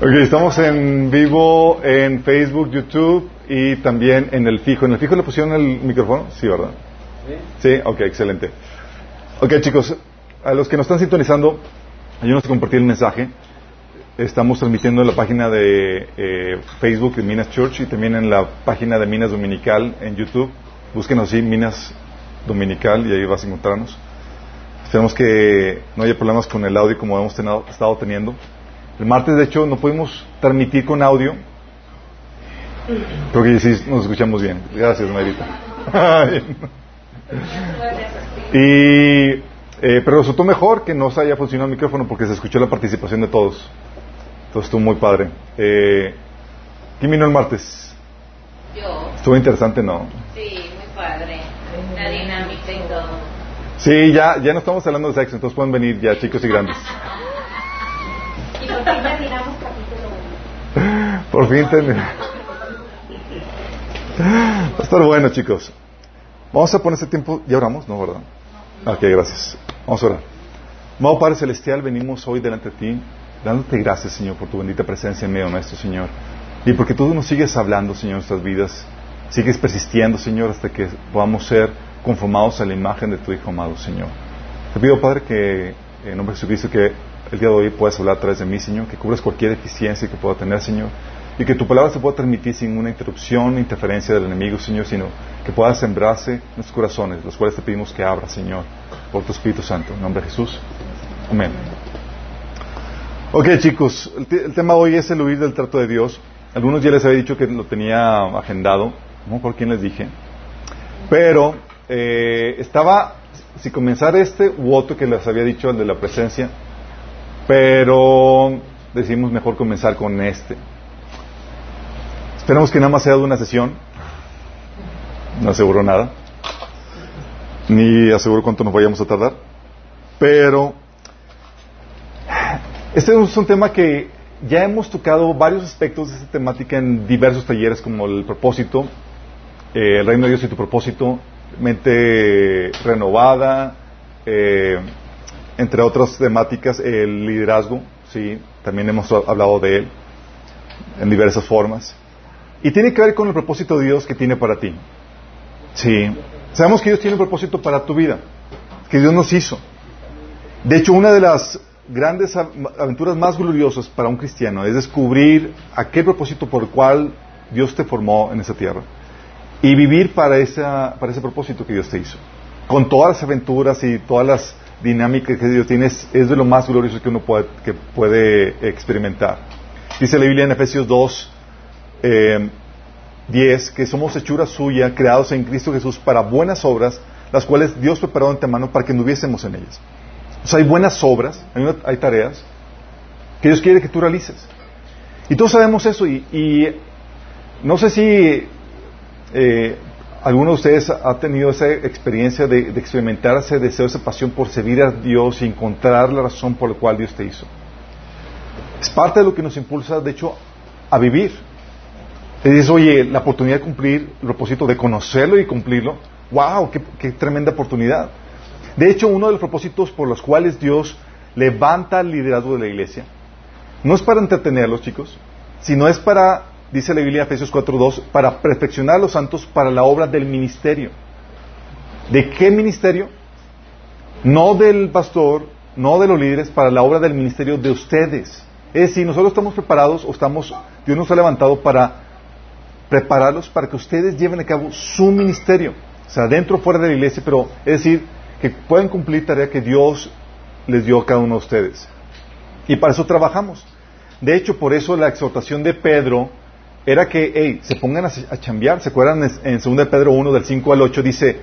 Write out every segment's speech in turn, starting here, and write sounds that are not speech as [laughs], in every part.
Ok, estamos en vivo en Facebook, YouTube y también en el fijo. ¿En el fijo le pusieron el micrófono? Sí, ¿verdad? Sí. Sí, ok, excelente. Ok, chicos, a los que nos están sintonizando, ayúdenos a compartir el mensaje. Estamos transmitiendo en la página de eh, Facebook de Minas Church y también en la página de Minas Dominical en YouTube. Búsquenos así, Minas Dominical, y ahí vas a encontrarnos. Esperamos que no haya problemas con el audio como hemos estado teniendo. El martes, de hecho, no pudimos transmitir con audio. Creo que sí nos escuchamos bien. Gracias, Marita. [laughs] y, eh, pero resultó mejor que no se haya funcionado el micrófono porque se escuchó la participación de todos. Entonces estuvo muy padre. Eh, ¿Quién vino el martes? Yo. Estuvo interesante, ¿no? Sí, muy padre. La dinámica y todo. Sí, ya, ya no estamos hablando de sexo, entonces pueden venir ya chicos y grandes. [laughs] Y por fin terminamos capítulo uno. Por fin terminamos. Va a estar bueno, chicos. Vamos a poner ese tiempo. ¿Ya oramos? No, ¿verdad? Ok, gracias. Vamos a orar. Amado Padre Celestial, venimos hoy delante de ti, dándote gracias, Señor, por tu bendita presencia en medio nuestro, Señor. Y porque tú nos sigues hablando, Señor, en nuestras vidas. Sigues persistiendo, Señor, hasta que podamos ser conformados a la imagen de tu Hijo amado, Señor. Te pido, Padre, que en nombre de Jesucristo, que el día de hoy puedas hablar a través de mí, Señor, que cubras cualquier deficiencia que pueda tener, Señor, y que tu palabra se pueda transmitir sin una interrupción, interferencia del enemigo, Señor, sino que pueda sembrarse en nuestros corazones, los cuales te pedimos que abra, Señor, por tu Espíritu Santo. En nombre de Jesús. Amén. Ok, chicos, el, el tema de hoy es el huir del trato de Dios. Algunos ya les había dicho que lo tenía agendado, no por quién les dije, pero eh, estaba, si comenzar este u otro que les había dicho, el de la presencia, pero decidimos mejor comenzar con este. Esperemos que nada más sea de una sesión. No aseguro nada. Ni aseguro cuánto nos vayamos a tardar. Pero este es un tema que ya hemos tocado varios aspectos de esta temática en diversos talleres como el propósito, eh, el reino de Dios y tu propósito, mente renovada, eh, entre otras temáticas, el liderazgo, sí, también hemos hablado de él en diversas formas. Y tiene que ver con el propósito de Dios que tiene para ti. Sí. Sabemos que Dios tiene un propósito para tu vida, que Dios nos hizo. De hecho, una de las grandes av- aventuras más gloriosas para un cristiano es descubrir aquel propósito por el cual Dios te formó en esa tierra y vivir para, esa, para ese propósito que Dios te hizo. Con todas las aventuras y todas las dinámicas que Dios tiene, es, de lo más glorioso que uno puede, que puede experimentar. Dice la Biblia en Efesios 2, eh, 10, que somos hechura suya, creados en Cristo Jesús para buenas obras, las cuales Dios preparó de antemano para que anduviésemos en ellas. O sea, hay buenas obras, hay, una- hay tareas que Dios quiere que tú realices. Y todos sabemos eso y no sé si eh, alguno de ustedes ha tenido esa experiencia de, de experimentar ese deseo, esa pasión por servir a Dios y encontrar la razón por la cual Dios te hizo. Es parte de lo que nos impulsa, de hecho, a vivir. Te dices, oye, la oportunidad de cumplir el propósito de conocerlo y cumplirlo, wow, qué, tremenda oportunidad. De hecho, uno de los propósitos por los cuales Dios levanta el liderazgo de la iglesia no es para entretenerlos, chicos, sino es para, dice la Biblia Efesios 4.2, para perfeccionar a los santos para la obra del ministerio. ¿De qué ministerio? No del pastor, no de los líderes, para la obra del ministerio de ustedes. Es decir, nosotros estamos preparados o estamos, Dios nos ha levantado para prepararlos para que ustedes lleven a cabo su ministerio. O sea, dentro o fuera de la iglesia, pero es decir, que puedan cumplir tarea que Dios les dio a cada uno de ustedes. Y para eso trabajamos. De hecho, por eso la exhortación de Pedro era que, hey, se pongan a, a chambear. ¿Se acuerdan en, en 2 de Pedro 1, del 5 al 8? Dice,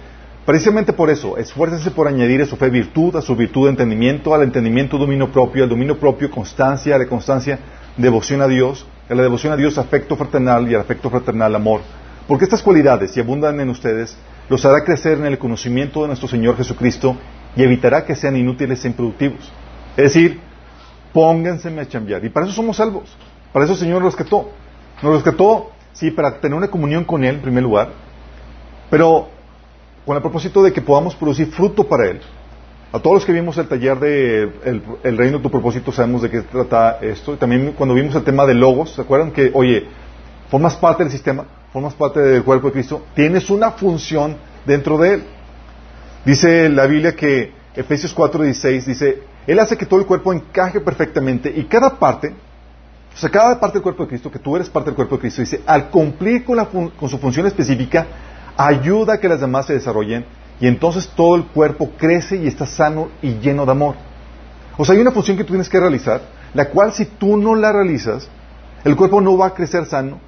precisamente por eso, esfuércense por añadir a su fe virtud, a su virtud entendimiento, al entendimiento dominio propio, al dominio propio constancia, a la constancia devoción a Dios, a la devoción a Dios afecto fraternal y al afecto fraternal amor. Porque estas cualidades, si abundan en ustedes, los hará crecer en el conocimiento de nuestro Señor Jesucristo y evitará que sean inútiles e improductivos. Es decir, pónganse a chambear. Y para eso somos salvos. Para eso el Señor rescató. Nos rescató, sí, para tener una comunión con Él en primer lugar. Pero con el propósito de que podamos producir fruto para Él. A todos los que vimos el taller de el, el reino de tu propósito sabemos de qué trata esto. También cuando vimos el tema de logos, ¿se acuerdan que, oye, formas parte del sistema, formas parte del cuerpo de Cristo, tienes una función dentro de Él? Dice la Biblia que Efesios 4:16 dice, Él hace que todo el cuerpo encaje perfectamente y cada parte, o sea, cada parte del cuerpo de Cristo, que tú eres parte del cuerpo de Cristo, dice, al cumplir con, la con su función específica, ayuda a que las demás se desarrollen y entonces todo el cuerpo crece y está sano y lleno de amor. O sea, hay una función que tú tienes que realizar, la cual si tú no la realizas, el cuerpo no va a crecer sano.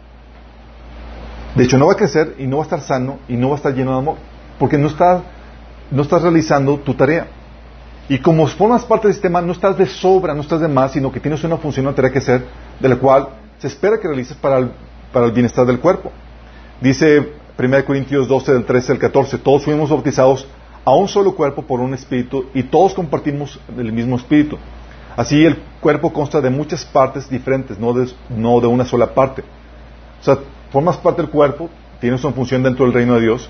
De hecho, no va a crecer y no va a estar sano y no va a estar lleno de amor, porque no estás, no estás realizando tu tarea. Y como formas parte del sistema, no estás de sobra, no estás de más, sino que tienes una función, una tarea que hacer, de la cual se espera que realices para el, para el bienestar del cuerpo. Dice 1 Corintios 12, del 13 al 14, todos fuimos bautizados a un solo cuerpo por un espíritu y todos compartimos el mismo espíritu. Así el cuerpo consta de muchas partes diferentes, no de, no de una sola parte. O sea, formas parte del cuerpo, tienes una función dentro del reino de Dios,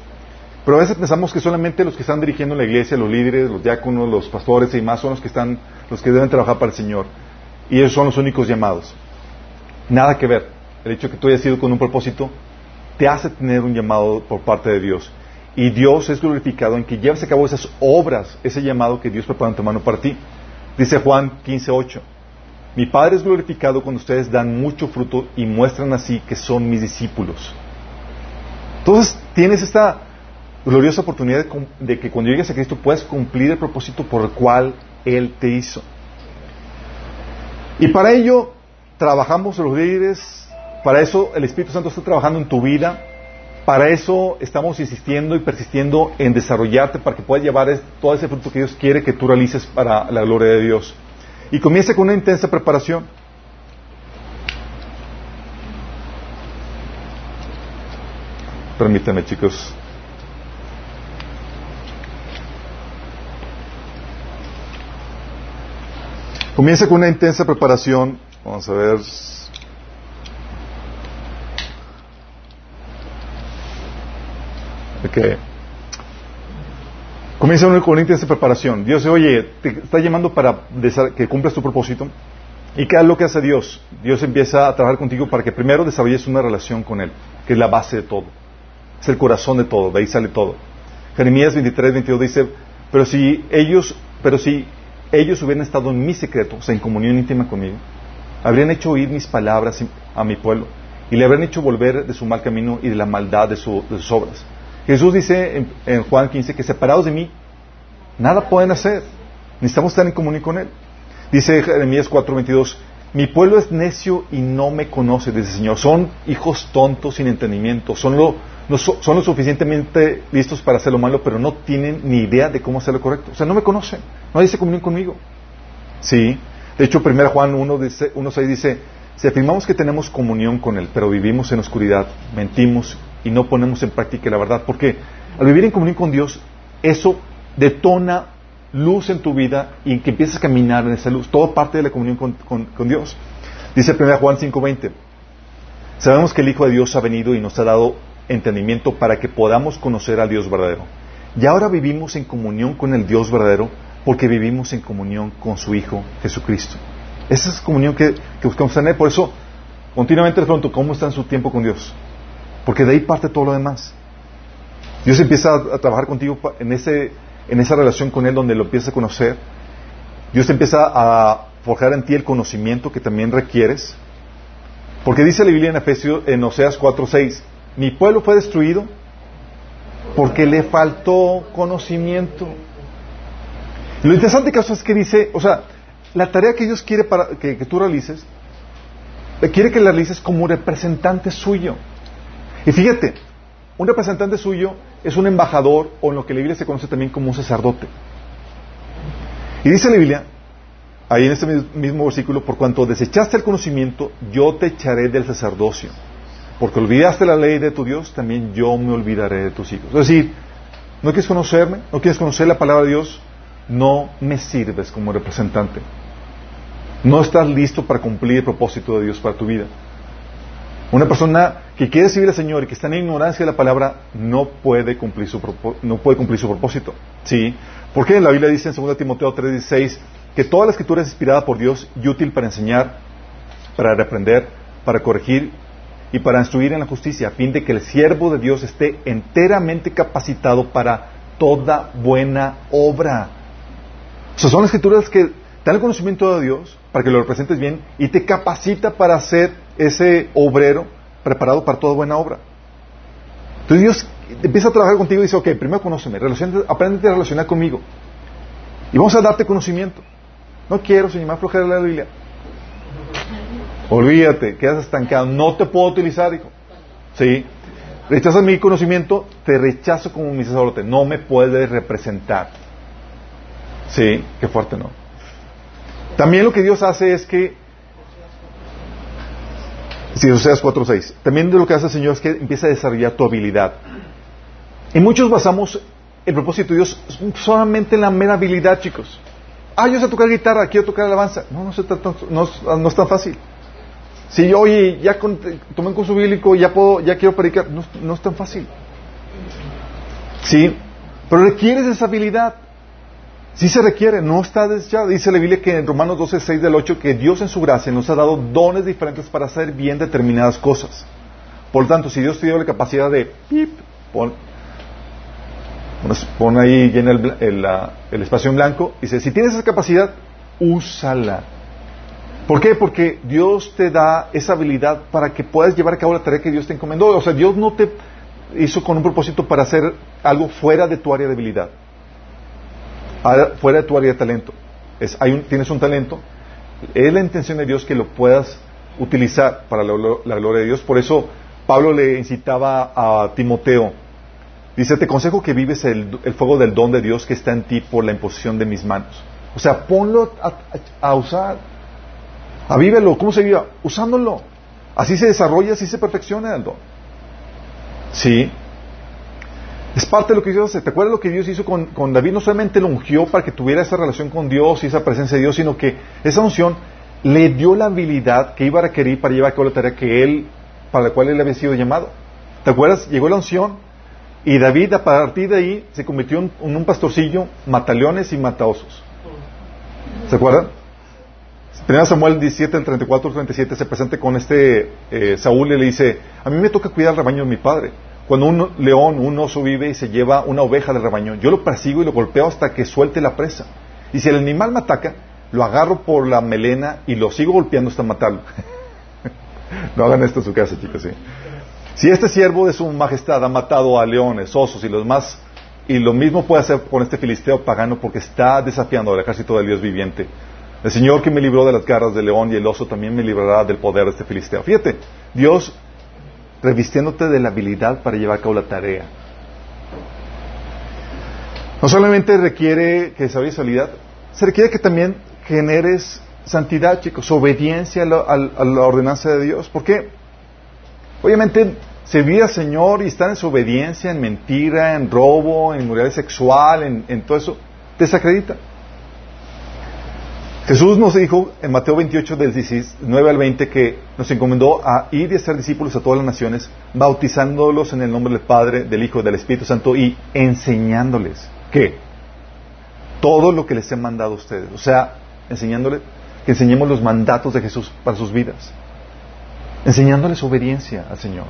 pero a veces pensamos que solamente los que están dirigiendo la iglesia, los líderes, los diáconos, los pastores y más son los que están, los que deben trabajar para el Señor. Y ellos son los únicos llamados. Nada que ver. El hecho de que tú hayas sido con un propósito te hace tener un llamado por parte de Dios. Y Dios es glorificado en que lleves a cabo esas obras, ese llamado que Dios prepara en tu mano para ti. Dice Juan 15:8. Mi Padre es glorificado cuando ustedes dan mucho fruto y muestran así que son mis discípulos. Entonces tienes esta gloriosa oportunidad de, que cuando llegues a Cristo puedas cumplir el propósito por el cual Él te hizo. Y para ello trabajamos los líderes, para eso el Espíritu Santo está trabajando en tu vida. Para eso estamos insistiendo y persistiendo en desarrollarte para que puedas llevar todo ese fruto que Dios quiere que tú realices para la gloria de Dios. Y comienza con una intensa preparación. Permítanme, chicos. Comienza con una intensa preparación. Vamos a ver. que comienza con una intensa preparación. Dios dice, oye, te está llamando para que cumplas tu propósito. ¿Y qué es lo que hace Dios? Dios empieza a trabajar contigo para que primero desarrolles una relación con Él, que es la base de todo. Es el corazón de todo, de ahí sale todo. Jeremías 23, 22 dice, pero si ellos, pero si ellos hubieran estado en mi secreto, o sea, en comunión íntima conmigo, habrían hecho oír mis palabras a mi pueblo y le habrían hecho volver de su mal camino y de la maldad de sus obras. Jesús dice en, Juan 15 que separados de mí, nada pueden hacer. Necesitamos estar en comunión con Él. Dice Jeremías 4:22, mi pueblo es necio y no me conoce, dice el Señor. Son hijos tontos sin entendimiento, son lo, son lo suficientemente listos para hacer lo malo, pero no tienen ni idea de cómo hacer lo correcto. O sea, no me conocen, no dice comunión conmigo. Sí, de hecho, 1 Juan 1.6 dice, si afirmamos que tenemos comunión con Él, pero vivimos en oscuridad, mentimos y no ponemos en práctica la verdad. Porque al vivir en comunión con Dios, eso detona luz en tu vida y que empiezas a caminar en esa luz. Todo parte de la comunión con, Dios. Dice 1 Juan 5:20. Sabemos que el Hijo de Dios ha venido y nos ha dado entendimiento para que podamos conocer al Dios verdadero. Y ahora vivimos en comunión con el Dios verdadero porque vivimos en comunión con su Hijo Jesucristo. Esa es comunión que, buscamos tener. Por eso, continuamente les pregunto, ¿cómo está en su tiempo con Dios? Porque de ahí parte todo lo demás. Dios empieza a, trabajar contigo en, ese, en esa relación con Él donde lo empiezas a conocer. Dios empieza a forjar en ti el conocimiento que también requieres. Porque dice la Biblia en Efesios, en Oseas 4:6, mi pueblo fue destruido porque le faltó conocimiento. lo interesante caso es que dice, o sea, la tarea que Dios quiere que, tú realices, quiere que la realices como representante suyo. Y fíjate, un representante suyo es un embajador o en lo que la Biblia se conoce también como un sacerdote. Y dice la Biblia, ahí en este mismo versículo, por cuanto desechaste el conocimiento, yo te echaré del sacerdocio. Porque olvidaste la ley de tu Dios, también yo me olvidaré de tus hijos. Es decir, no quieres conocerme, no quieres conocer la palabra de Dios, no me sirves como representante. No estás listo para cumplir el propósito de Dios para tu vida. Una persona que quiere seguir al Señor y que está en ignorancia de la palabra no puede cumplir su, no puede cumplir su propósito. ¿Sí? Porque la Biblia dice en 2 Timoteo 3:16 que toda la escritura es inspirada por Dios y útil para enseñar, para reprender, para corregir y para instruir en la justicia, a fin de que el siervo de Dios esté enteramente capacitado para toda buena obra. O son las escrituras que dan el conocimiento de Dios para que lo representes bien y te capacita para ser ese obrero preparado para toda buena obra. Entonces Dios empieza a trabajar contigo y dice, ok, primero conóceme, aprende a relacionar conmigo. Y vamos a darte conocimiento. No quiero, Señor, más flojera la Biblia. Olvídate, quedas estancado. No te puedo utilizar, hijo. ¿Sí? Rechazas mi conocimiento, te rechazo como mi sacerdote. No me puedes representar. Sí, qué fuerte, ¿no? También lo que Dios hace es que. Si Oseas 4.6. También lo que hace el Señor es que empieza a desarrollar tu habilidad. Y muchos basamos el propósito de Dios solamente en la mera habilidad, chicos. Ah, yo sé tocar guitarra, quiero tocar alabanza. No, no, no es tan fácil. Si yo, oye, ya tomé un curso bíblico, ya puedo, ya quiero predicar, no, no es tan fácil. Sí, pero requieres esa habilidad. Sí se requiere, no está desechado. Dice la Biblia que en Romanos 12, 6 del 8, que Dios en su gracia nos ha dado dones diferentes para hacer bien determinadas cosas. Por lo tanto, si Dios te dio la capacidad de, pip, pon, pon ahí, llena el espacio en blanco, dice, si tienes esa capacidad, úsala. ¿Por qué? Porque Dios te da esa habilidad para que puedas llevar a cabo la tarea que Dios te encomendó. O sea, Dios no te hizo con un propósito para hacer algo fuera de tu área de habilidad, fuera de tu área de talento. Es, hay un, tienes un talento, es la intención de Dios que lo puedas utilizar para la, gloria de Dios. Por eso Pablo le incitaba a Timoteo, dice, te consejo que vives el, fuego del don de Dios que está en ti por la imposición de mis manos. O sea, ponlo a usar. Avívelo. ¿Cómo se viva? Usándolo. Así se desarrolla, así se perfecciona el don. Sí. Es parte de lo que Dios hace. ¿Te acuerdas lo que Dios hizo con, con, David? No solamente lo ungió para que tuviera esa relación con Dios y esa presencia de Dios, sino que esa unción le dio la habilidad que iba a requerir para llevar a cabo la tarea que él, para la cual él había sido llamado. ¿Te acuerdas? Llegó la unción y David a partir de ahí se convirtió en, un pastorcillo mataleones y mataosos. ¿Se acuerdan? 1 Samuel 17, el 34, 37 se presenta con este eh, Saúl y le dice, a mí me toca cuidar el rebaño de mi padre. Cuando un león, un oso vive y se lleva una oveja del rebaño, yo lo persigo y lo golpeo hasta que suelte la presa. Y si el animal me ataca, lo agarro por la melena y lo sigo golpeando hasta matarlo. [laughs] no hagan esto en su casa, chicos. ¿sí? Si este siervo de su majestad ha matado a leones, osos y los más, y lo mismo puede hacer con este filisteo pagano porque está desafiando al ejército del Dios viviente, el Señor que me libró de las garras del león y el oso también me librará del poder de este filisteo. Fíjate, Dios revistiéndote de la habilidad para llevar a cabo la tarea. No solamente requiere que desarrolles habilidad, se requiere que también generes santidad, chicos, obediencia a la, ordenanza de Dios. ¿Por qué? Obviamente, servir al Señor y estar en su obediencia, en mentira, en robo, en inmoralidad sexual, en, en todo eso, desacredita. Jesús nos dijo en Mateo 28, del 19 al 20, que nos encomendó a ir y a ser discípulos a todas las naciones, bautizándolos en el nombre del Padre, del Hijo del Espíritu Santo y enseñándoles que todo lo que les he mandado a ustedes, o sea, enseñándoles que enseñemos los mandatos de Jesús para sus vidas, enseñándoles obediencia al Señor.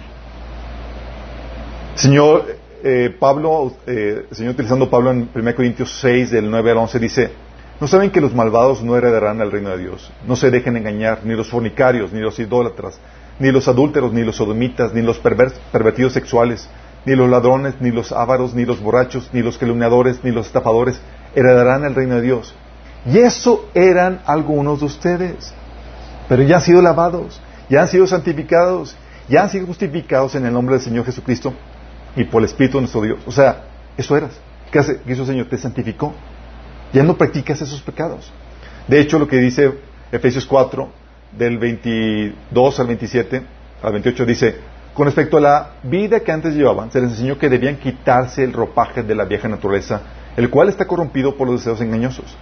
Señor, eh, Pablo, eh, Señor utilizando Pablo en 1 Corintios 6, del 9 al 11, dice, ¿No saben que los malvados no heredarán el reino de Dios? No se dejen engañar, ni los fornicarios, ni los idólatras, ni los adúlteros, ni los sodomitas, ni los pervertidos sexuales, ni los ladrones, ni los ávaros, ni los borrachos, ni los calumniadores, ni los estafadores heredarán el reino de Dios. Y eso eran algunos de ustedes. Pero ya han sido lavados, ya han sido santificados, ya han sido justificados en el nombre del Señor Jesucristo y por el Espíritu de nuestro Dios. O sea, eso eras. ¿Qué hizo el Señor? Te santificó ya no practicas esos pecados. De hecho, lo que dice Efesios 4, del 22 al 27, al 28, dice, con respecto a la vida que antes llevaban, se les enseñó que debían quitarse el ropaje de la vieja naturaleza, el cual está corrompido por los deseos engañosos,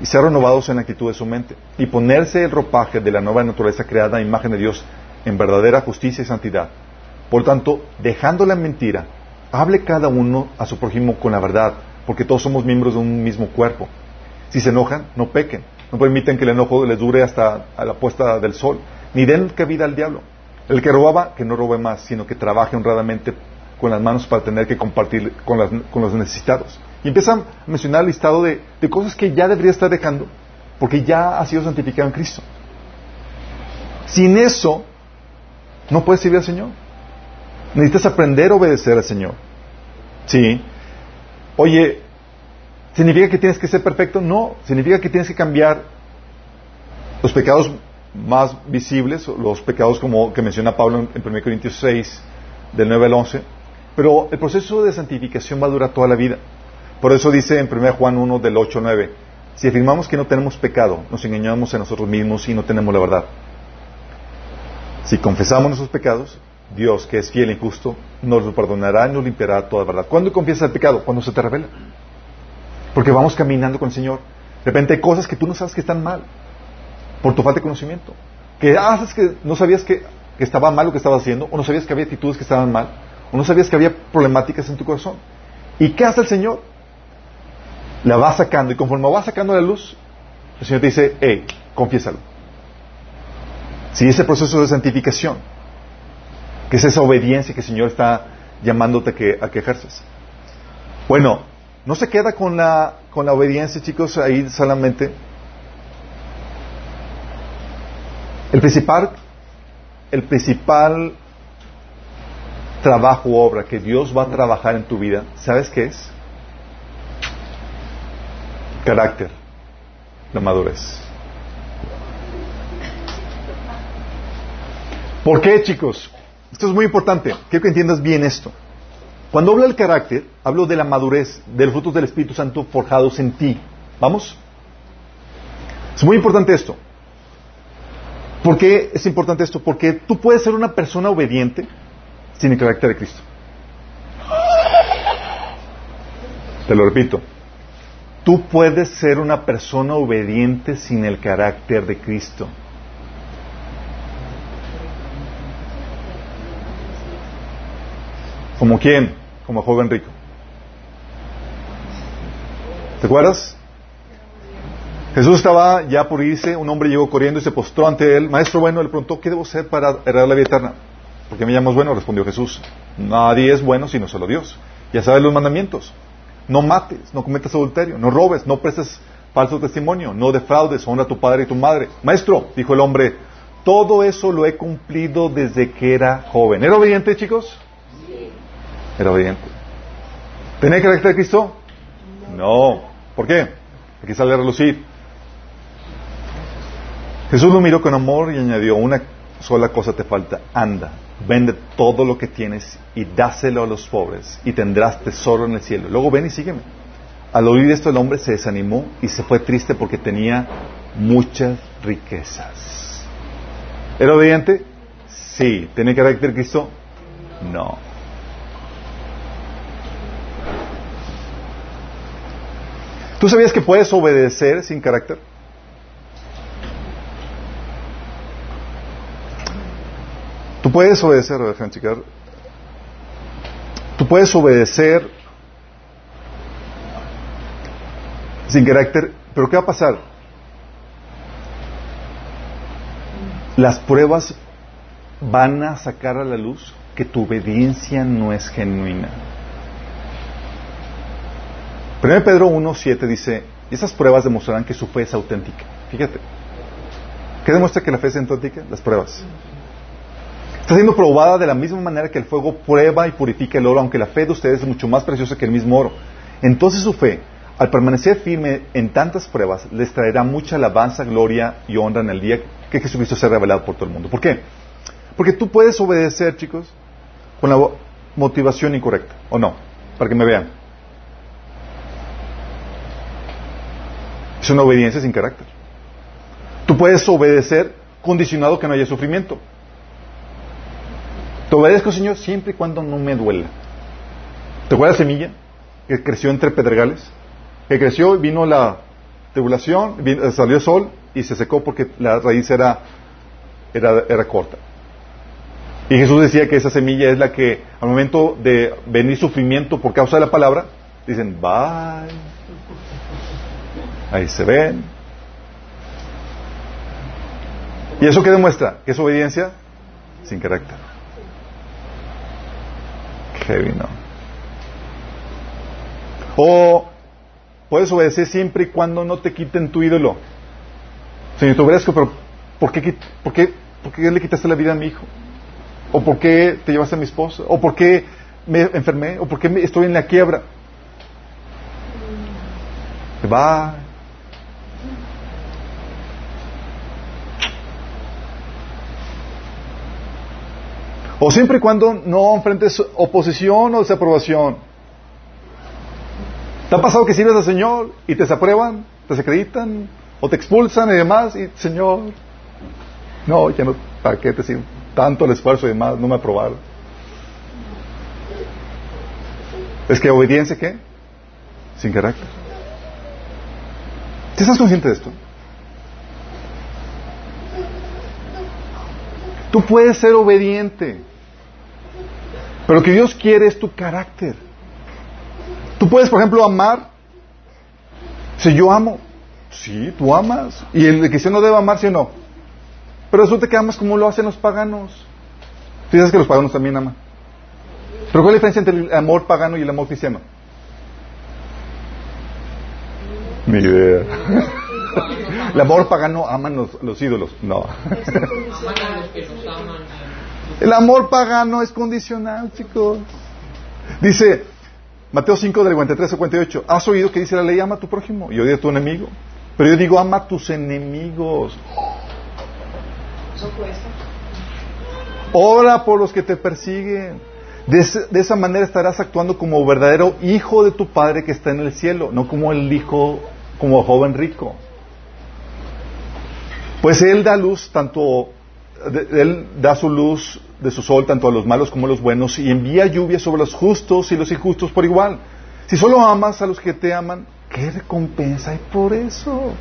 y ser renovados en la actitud de su mente, y ponerse el ropaje de la nueva naturaleza creada a imagen de Dios en verdadera justicia y santidad. Por tanto, dejando la mentira, hable cada uno a su prójimo con la verdad, porque todos somos miembros de un mismo cuerpo. Si se enojan, no pequen. No permiten que el enojo les dure hasta a la puesta del sol, ni den cabida al diablo. El que robaba, que no robe más, sino que trabaje honradamente con las manos para tener que compartir con, los necesitados. Y empiezan a mencionar el listado de, de cosas que ya debería estar dejando, porque ya ha sido santificado en Cristo. Sin eso, no puedes servir al Señor. Necesitas aprender a obedecer al Señor. Sí. Oye, ¿significa que tienes que ser perfecto? No. Significa que tienes que cambiar los pecados más visibles, los pecados como que menciona Pablo en 1 Corintios 6, del 9 al 11. Pero el proceso de santificación va a durar toda la vida. Por eso dice en 1 Juan 1, del 8 al 9, si afirmamos que no tenemos pecado, nos engañamos a nosotros mismos y no tenemos la verdad. Si confesamos nuestros pecados, Dios, que es fiel y justo, nos lo perdonará y nos limpiará toda verdad. ¿Cuándo confiesas el pecado? Cuando se te revela. Porque vamos caminando con el Señor. De repente hay cosas que tú no sabes que están mal, por tu falta de conocimiento. Que haces que no sabías que, que estaba mal lo que estabas haciendo, o no sabías que había actitudes que estaban mal, o no sabías que había problemáticas en tu corazón. ¿Y qué hace el Señor? La va sacando, y conforme va sacando la luz, el Señor te dice, hey, confiésalo. Si ese proceso de santificación, que es esa obediencia que el Señor está llamándote a que, ejerces. Bueno, no se queda con la, con la obediencia, chicos, ahí solamente. El principal, el principal trabajo o obra que Dios va a trabajar en tu vida, ¿sabes qué es? Carácter, la madurez. ¿Por qué, chicos? Esto es muy importante. Quiero que entiendas bien esto. Cuando hablo del carácter, hablo de la madurez, de los frutos del Espíritu Santo forjados en ti. ¿Vamos? Es muy importante esto. ¿Por qué es importante esto? Porque tú puedes ser una persona obediente sin el carácter de Cristo. Te lo repito. Tú puedes ser una persona obediente sin el carácter de Cristo. ¿Como quién? Como joven rico. ¿Te acuerdas? Jesús estaba ya por irse, un hombre llegó corriendo y se postró ante él. Maestro bueno, le preguntó, ¿qué debo hacer para heredar la vida eterna? ¿Por qué me llamas bueno? Respondió Jesús. Nadie es bueno sino solo Dios. Ya sabes los mandamientos. No mates, no cometas adulterio, no robes, no prestes falso testimonio, no defraudes, honra a tu padre y tu madre. Maestro, dijo el hombre, todo eso lo he cumplido desde que era joven. ¿Era obediente, chicos? Era obediente. ¿Tenía el carácter de Cristo? No. ¿Por qué? Aquí sale a relucir. Jesús lo miró con amor y añadió, una sola cosa te falta, anda, vende todo lo que tienes y dáselo a los pobres y tendrás tesoro en el cielo. Luego ven y sígueme. Al oír esto el hombre se desanimó y se fue triste porque tenía muchas riquezas. ¿Era obediente? Sí. ¿Tenía carácter Cristo? No. ¿Tú sabías que puedes obedecer sin carácter? Tú puedes obedecer. Tú puedes obedecer sin carácter, pero ¿qué va a pasar? Las pruebas van a sacar a la luz que tu obediencia no es genuina. 1 Pedro 1.7 dice, esas pruebas demostrarán que su fe es auténtica. Fíjate. ¿Qué demuestra que la fe es auténtica? Las pruebas. Está siendo probada de la misma manera que el fuego prueba y purifica el oro, aunque la fe de ustedes es mucho más preciosa que el mismo oro. Entonces su fe, al permanecer firme en tantas pruebas, les traerá mucha alabanza, gloria y honra en el día que Jesucristo sea revelado por todo el mundo. ¿Por qué? Porque tú puedes obedecer, chicos, con la motivación incorrecta, ¿o no? Para que me vean. Es una obediencia sin carácter. Tú puedes obedecer condicionado que no haya sufrimiento. Te obedezco, Señor, siempre y cuando no me duela. ¿Te acuerdas la semilla que creció entre pedregales? Que creció, vino la tribulación, salió el sol y se secó porque la raíz era, era, era corta. Y Jesús decía que esa semilla es la que al momento de venir sufrimiento por causa de la palabra, dicen, bye. Ahí se ven. ¿Y eso qué demuestra? Que es obediencia sin carácter. Heavy, ¿no? O puedes obedecer siempre y cuando no te quiten tu ídolo. Señor, te obedezco, pero ¿por qué, por, qué, ¿por qué le quitaste la vida a mi hijo? ¿O por qué te llevaste a mi esposa? ¿O por qué me enfermé? ¿O por qué estoy en la quiebra? Va. O siempre y cuando no enfrentes oposición o desaprobación. ¿Te ha pasado que sirves al Señor y te desaprueban, te desacreditan o te expulsan y demás? Y Señor, no, ya no, ¿para qué te sirvo? Tanto el esfuerzo y demás, no me aprobaron. Es que obediencia, ¿qué? Sin carácter. ¿Te estás consciente de esto? Tú puedes ser obediente, pero lo que Dios quiere es tu carácter. Tú puedes, por ejemplo, amar. Si yo amo, sí, tú amas. Y el cristiano debe amar, sí o no. Pero resulta que amas como lo hacen los paganos. Fíjate que los paganos también aman. Pero ¿cuál es la diferencia entre el amor pagano y el amor cristiano? Ni idea. [laughs] el amor pagano aman los, los ídolos. No. El amor pagano es condicional, chicos. Dice Mateo 5, del 53 al 58. ¿Has oído que dice la ley, ama a tu prójimo y odia a tu enemigo? Pero yo digo, ama a tus enemigos. Ora por los que te persiguen. De, esa manera estarás actuando como verdadero hijo de tu Padre que está en el cielo, no como el hijo, como joven rico. Pues Él da luz tanto, Él da su luz de su sol tanto a los malos como a los buenos y envía lluvia sobre los justos y los injustos por igual. Si solo amas a los que te aman, ¿qué recompensa hay por eso?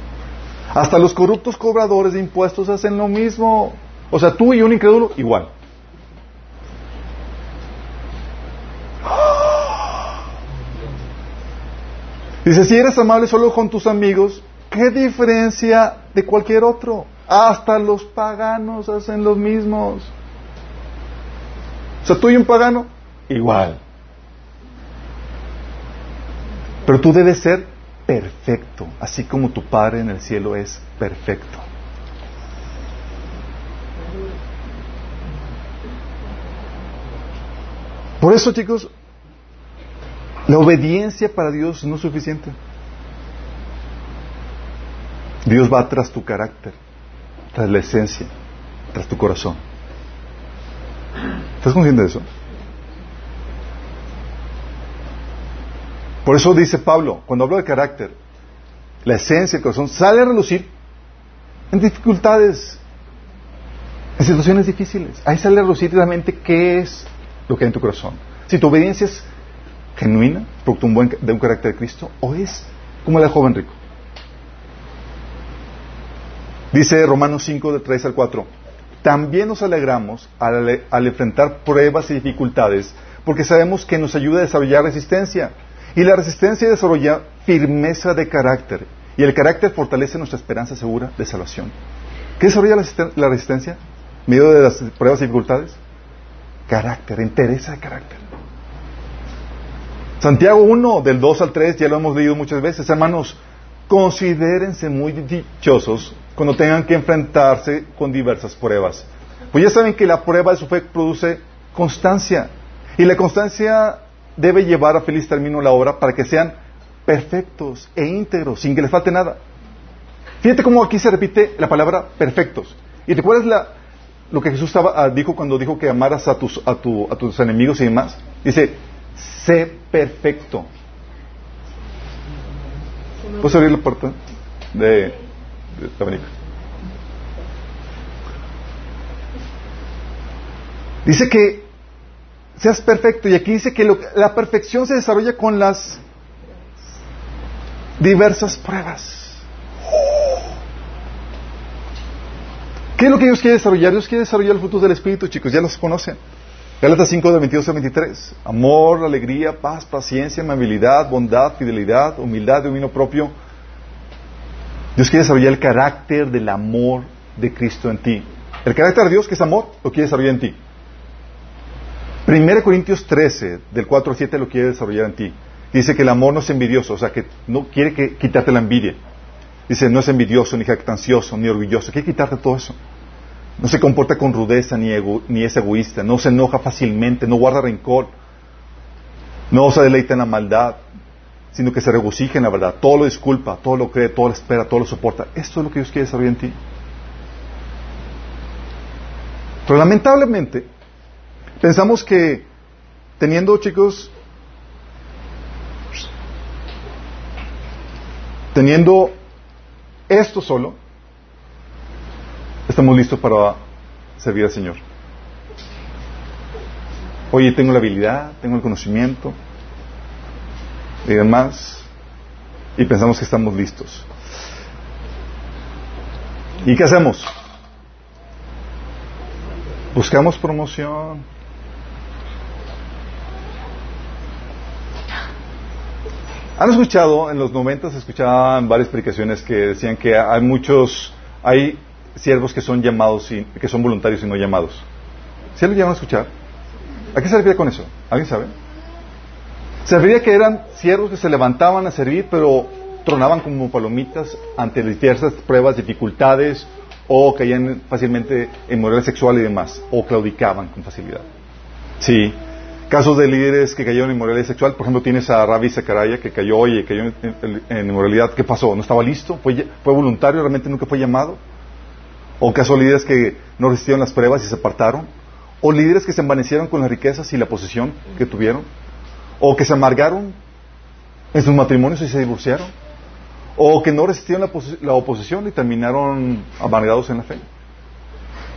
Hasta los corruptos cobradores de impuestos hacen lo mismo. O sea, tú y un incrédulo, igual. [gasps] Dice, si eres amable solo con tus amigos, ¿qué diferencia de cualquier otro? Hasta los paganos hacen los mismos. O sea, tú y un pagano, igual. Pero tú debes ser perfecto, así como tu Padre en el cielo es perfecto. Por eso, chicos, la obediencia para Dios no es suficiente. Dios va tras tu carácter, tras la esencia, tras tu corazón. ¿Estás consciente de eso? Por eso dice Pablo, cuando hablo de carácter, la esencia del corazón sale a relucir en dificultades, en situaciones difíciles. Ahí sale a relucir realmente qué es lo que hay en tu corazón. Si tu obediencia es genuina, producto de un carácter de Cristo, o es como la joven rico. Dice Romanos 5, de 3 al 4. También nos alegramos al, enfrentar pruebas y dificultades porque sabemos que nos ayuda a desarrollar resistencia. Y la resistencia desarrolla firmeza de carácter. Y el carácter fortalece nuestra esperanza segura de salvación. ¿Qué desarrolla la, resistencia? medio de las pruebas y dificultades? Carácter, interesa de carácter. Santiago 1, del 2 al 3, ya lo hemos leído muchas veces. Hermanos, considérense muy dichosos cuando tengan que enfrentarse con diversas pruebas. Pues ya saben que la prueba de su fe produce constancia. Y la constancia debe llevar a feliz término la obra para que sean perfectos e íntegros, sin que les falte nada. Fíjate cómo aquí se repite la palabra perfectos. ¿Y te acuerdas lo que Jesús ah, dijo cuando dijo que amaras a tus, a tus enemigos y demás? Dice, sé perfecto. ¿Puedes abrir la puerta de Dice que seas perfecto y aquí dice que la perfección se desarrolla con las diversas pruebas. ¿Qué es lo que Dios quiere desarrollar? Dios quiere desarrollar los frutos del Espíritu, chicos, ya los conocen. Gálatas 5, de 22 a 23. Amor, alegría, paz, paciencia, amabilidad, bondad, fidelidad, humildad, dominio propio. Dios quiere desarrollar el carácter del amor de Cristo en ti. El carácter de Dios, que es amor, lo quiere desarrollar en ti. 1 Corintios 13, del 4 al 7, lo quiere desarrollar en ti. Dice que el amor no es envidioso, o sea, que no quiere que, quitarte la envidia. Dice, no es envidioso, ni jactancioso, ni orgulloso. Quiere quitarte todo eso. No se comporta con rudeza, ni, ni es egoísta. No se enoja fácilmente, no guarda rencor. No se deleita en la maldad, sino que se regocija en la verdad. Todo lo disculpa, todo lo cree, todo lo espera, todo lo soporta. Esto es lo que Dios quiere desarrollar en ti. Pero lamentablemente, pensamos que teniendo, chicos, teniendo esto solo, estamos listos para servir al Señor. Oye, tengo la habilidad, tengo el conocimiento y demás, y pensamos que estamos listos. ¿Y qué hacemos? Buscamos promoción. ¿Han escuchado, en los 90 se escuchaban varias explicaciones que decían que hay muchos, hay siervos que son llamados y que son voluntarios y no llamados? ¿Sí lo llevan a escuchar? ¿A qué se refiere con eso? ¿Alguien sabe? Se refería que eran siervos que se levantaban a servir, pero tronaban como palomitas ante diversas pruebas, dificultades o caían fácilmente en moral sexual y demás, o claudicaban con facilidad. Sí. Casos de líderes que cayeron en inmoralidad sexual, por ejemplo, tienes a Rabbi Zacaraya que cayó y cayó en, inmoralidad. ¿Qué pasó? ¿No estaba listo? ¿Fue, ¿Fue voluntario? ¿Realmente nunca fue llamado? ¿O casos de líderes que no resistieron las pruebas y se apartaron? ¿O líderes que se envanecieron con las riquezas y la posesión que tuvieron? ¿O que se amargaron en sus matrimonios y se divorciaron? o que no resistieron la, oposición y terminaron amargados en la fe.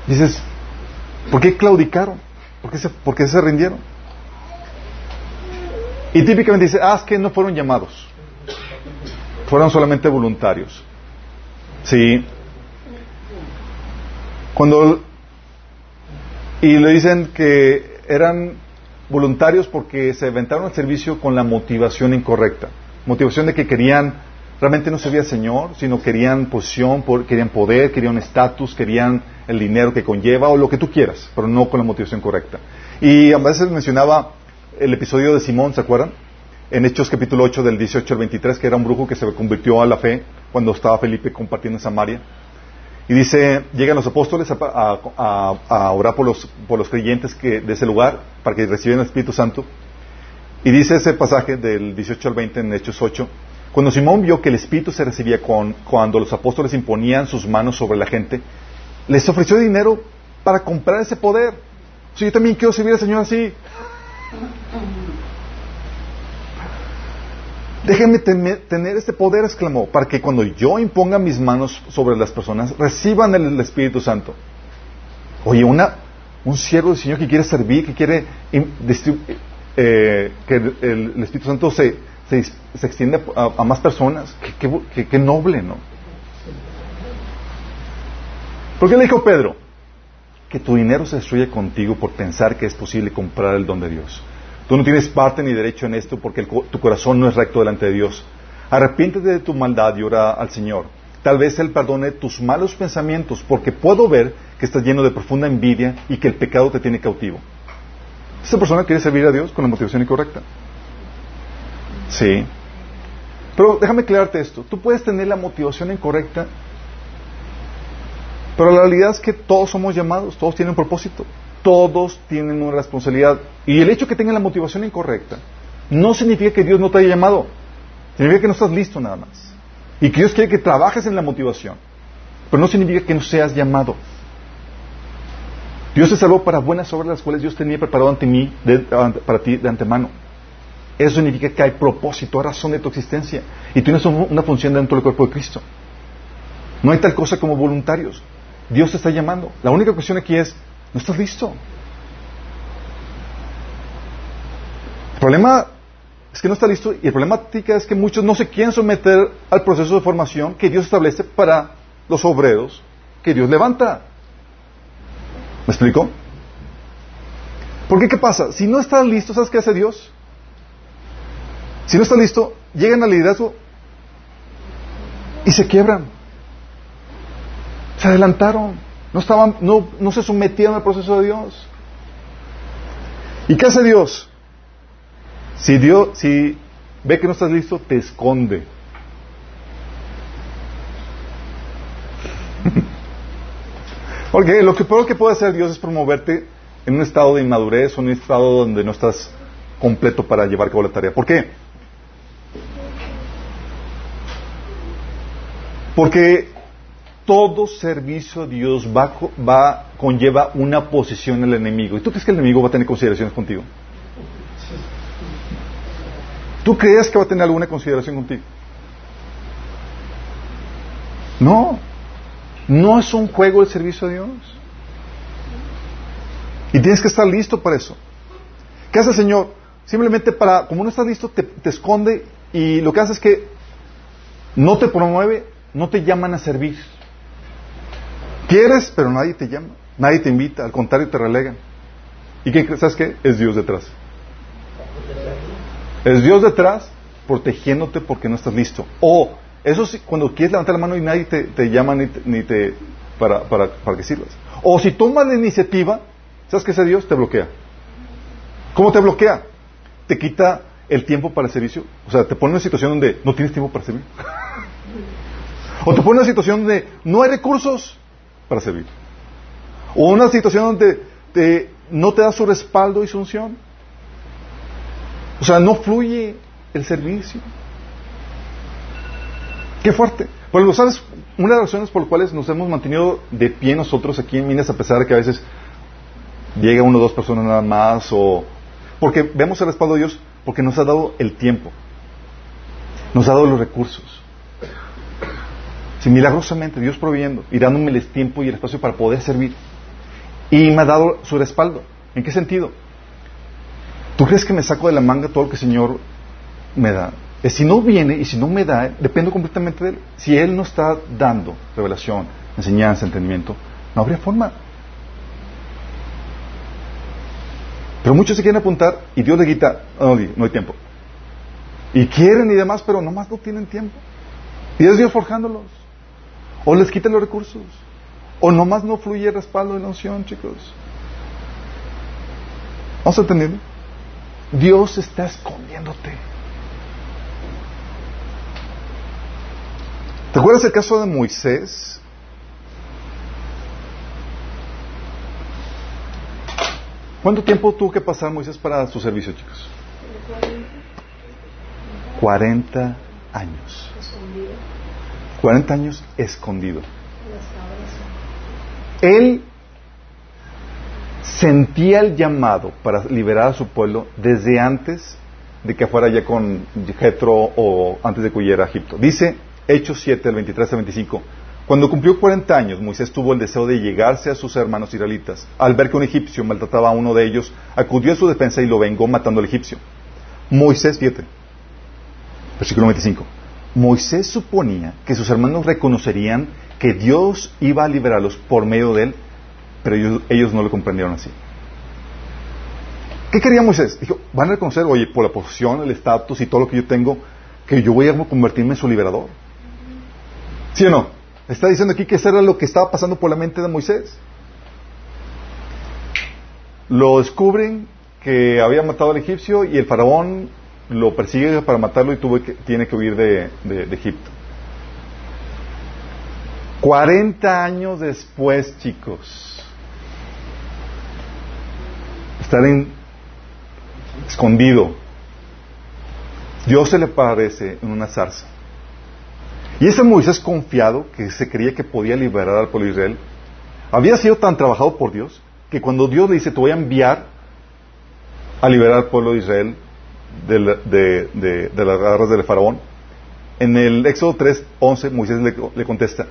Dices, ¿por qué claudicaron? ¿Por qué se, por qué se rindieron? Y típicamente dice, ah, es que no fueron llamados, fueron solamente voluntarios. Sí. Cuando y le dicen que eran voluntarios porque se aventaron al servicio con la motivación incorrecta, motivación de que querían realmente no servía al Señor, sino querían posición, querían poder, querían estatus, querían el dinero que conlleva o lo que tú quieras, pero no con la motivación correcta. Y a veces mencionaba el episodio de Simón, ¿se acuerdan? En Hechos capítulo 8 del 18 al 23, que era un brujo que se convirtió a la fe cuando estaba Felipe compartiendo en Samaria. Y dice, llegan los apóstoles a, orar por los, por los creyentes que, de ese lugar para que reciban el Espíritu Santo. Y dice ese pasaje del 18 al 20 en Hechos 8, cuando Simón vio que el Espíritu se recibía cuando los apóstoles imponían sus manos sobre la gente, les ofreció dinero para comprar ese poder. yo también quiero servir al Señor así. Déjenme tener este poder, exclamó, para que cuando yo imponga mis manos sobre las personas, reciban el, Espíritu Santo. Oye, una, un siervo del Señor que quiere servir, que quiere eh, que el Espíritu Santo se, se, extiende a, más personas. Qué, noble, ¿no? ¿Por qué le dijo Pedro? Que tu dinero se destruye contigo por pensar que es posible comprar el don de Dios. Tú no tienes parte ni derecho en esto porque tu corazón no es recto delante de Dios. Arrepiéntete de tu maldad y ora al Señor. Tal vez Él perdone tus malos pensamientos porque puedo ver que estás lleno de profunda envidia y que el pecado te tiene cautivo. Esa persona quiere servir a Dios con la motivación incorrecta. Sí. Pero déjame aclararte esto. Tú puedes tener la motivación incorrecta, pero la realidad es que todos somos llamados, todos tienen un propósito, todos tienen una responsabilidad. Y el hecho de que tengan la motivación incorrecta no significa que Dios no te haya llamado. Significa que no estás listo nada más. Y que Dios quiere que trabajes en la motivación. Pero no significa que no seas llamado. Dios te salvó para buenas obras las cuales Dios tenía preparado ante mí, para ti de antemano. Eso significa que hay propósito, hay razón de tu existencia. Y tienes una función dentro del cuerpo de Cristo. No hay tal cosa como voluntarios. Dios te está llamando. La única cuestión aquí es, ¿no estás listo? El problema es que no está listo y el problema es que muchos no se quieren someter al proceso de formación que Dios establece para los obreros que Dios levanta. ¿Me explico? Porque ¿qué pasa? Si no estás listo, ¿sabes qué hace Dios? Si no estás listo, llegan al liderazgo y se quiebran. Se adelantaron. No, estaban, no, no se sometieron al proceso de Dios. ¿Y qué hace Dios? Si Dios, si ve que no estás listo, te esconde. [laughs] Porque lo que peor que puede hacer Dios es promoverte en un estado de inmadurez o en un estado donde no estás completo para llevar a cabo la tarea. ¿Por qué? Porque todo servicio a Dios va, va, conlleva una posición el enemigo. ¿Y tú crees que el enemigo va a tener consideraciones contigo? ¿Tú crees que va a tener alguna consideración contigo? No. No es un juego el servicio a Dios. Y tienes que estar listo para eso. ¿Qué hace el Señor? Simplemente para, como no estás listo, te, te esconde y lo que hace es que no te promueve, no te llaman a servir. Quieres, pero nadie te llama, nadie te invita, al contrario te relegan. ¿Y qué, sabes qué? Es Dios detrás. Es Dios detrás protegiéndote porque no estás listo. O, eso sí, cuando quieres levantar la mano y nadie te, llama ni te, para, para, para, que sirvas. O si tomas la iniciativa, ¿sabes qué ese Dios? Te bloquea. ¿Cómo te bloquea? Te quita el tiempo para el servicio. O sea, te pone en una situación donde no tienes tiempo para servir. [laughs] o te pone en una situación donde no hay recursos para servir. O una situación donde te, no te da su respaldo y su unción. O sea, no fluye el servicio. Qué fuerte. Bueno, ¿sabes? Una de las razones por las cuales nos hemos mantenido de pie nosotros aquí en Minas, a pesar de que a veces llega uno o dos personas nada más, o porque vemos el respaldo de Dios, porque nos ha dado el tiempo, nos ha dado los recursos. Si milagrosamente Dios proveyendo y dándome el tiempo y el espacio para poder servir, y me ha dado su respaldo. ¿En qué sentido? ¿Tú crees que me saco de la manga todo lo que el Señor me da? Si no viene y si no me da, dependo completamente de Él. Si Él no está dando revelación, enseñanza, entendimiento, no habría forma. Pero muchos se quieren apuntar y Dios le quita, no, no hay tiempo. Y quieren y demás, pero nomás no tienen tiempo. Y es Dios forjándolos. O les quita los recursos. O nomás no fluye el respaldo de la unción, chicos. ¿Vamos entendiendo? Dios está escondiéndote. ¿Te acuerdas el caso de Moisés? ¿Cuánto tiempo tuvo que pasar Moisés para su servicio, chicos? 40 años. 40 años escondido. Él sentía el llamado para liberar a su pueblo desde antes de que fuera ya con Jetro o antes de que huyera a Egipto. Dice Hechos 7, del 23 al 25. Cuando cumplió 40 años, Moisés tuvo el deseo de llegarse a sus hermanos israelitas. Al ver que un egipcio maltrataba a uno de ellos, acudió a su defensa y lo vengó matando al egipcio. Moisés, fíjate, versículo 25. Moisés suponía que sus hermanos reconocerían que Dios iba a liberarlos por medio de él, pero ellos, no lo comprendieron así. ¿Qué quería Moisés? Dijo, van a reconocer, oye, por la posición, el estatus y todo lo que yo tengo, que yo voy a convertirme en su liberador. ¿Sí o no? Está diciendo aquí que eso era lo que estaba pasando por la mente de Moisés. Lo descubren que había matado al egipcio y el faraón lo persigue para matarlo y tuvo que, tiene que huir de, Egipto. 40 años después, chicos, estar en, escondido, Dios se le aparece en una zarza. Y ese Moisés confiado, que se creía que podía liberar al pueblo de Israel, había sido tan trabajado por Dios que cuando Dios le dice, te voy a enviar a liberar al pueblo de Israel, de, de, las garras del faraón. En el Éxodo 3, 11, Moisés le, contesta,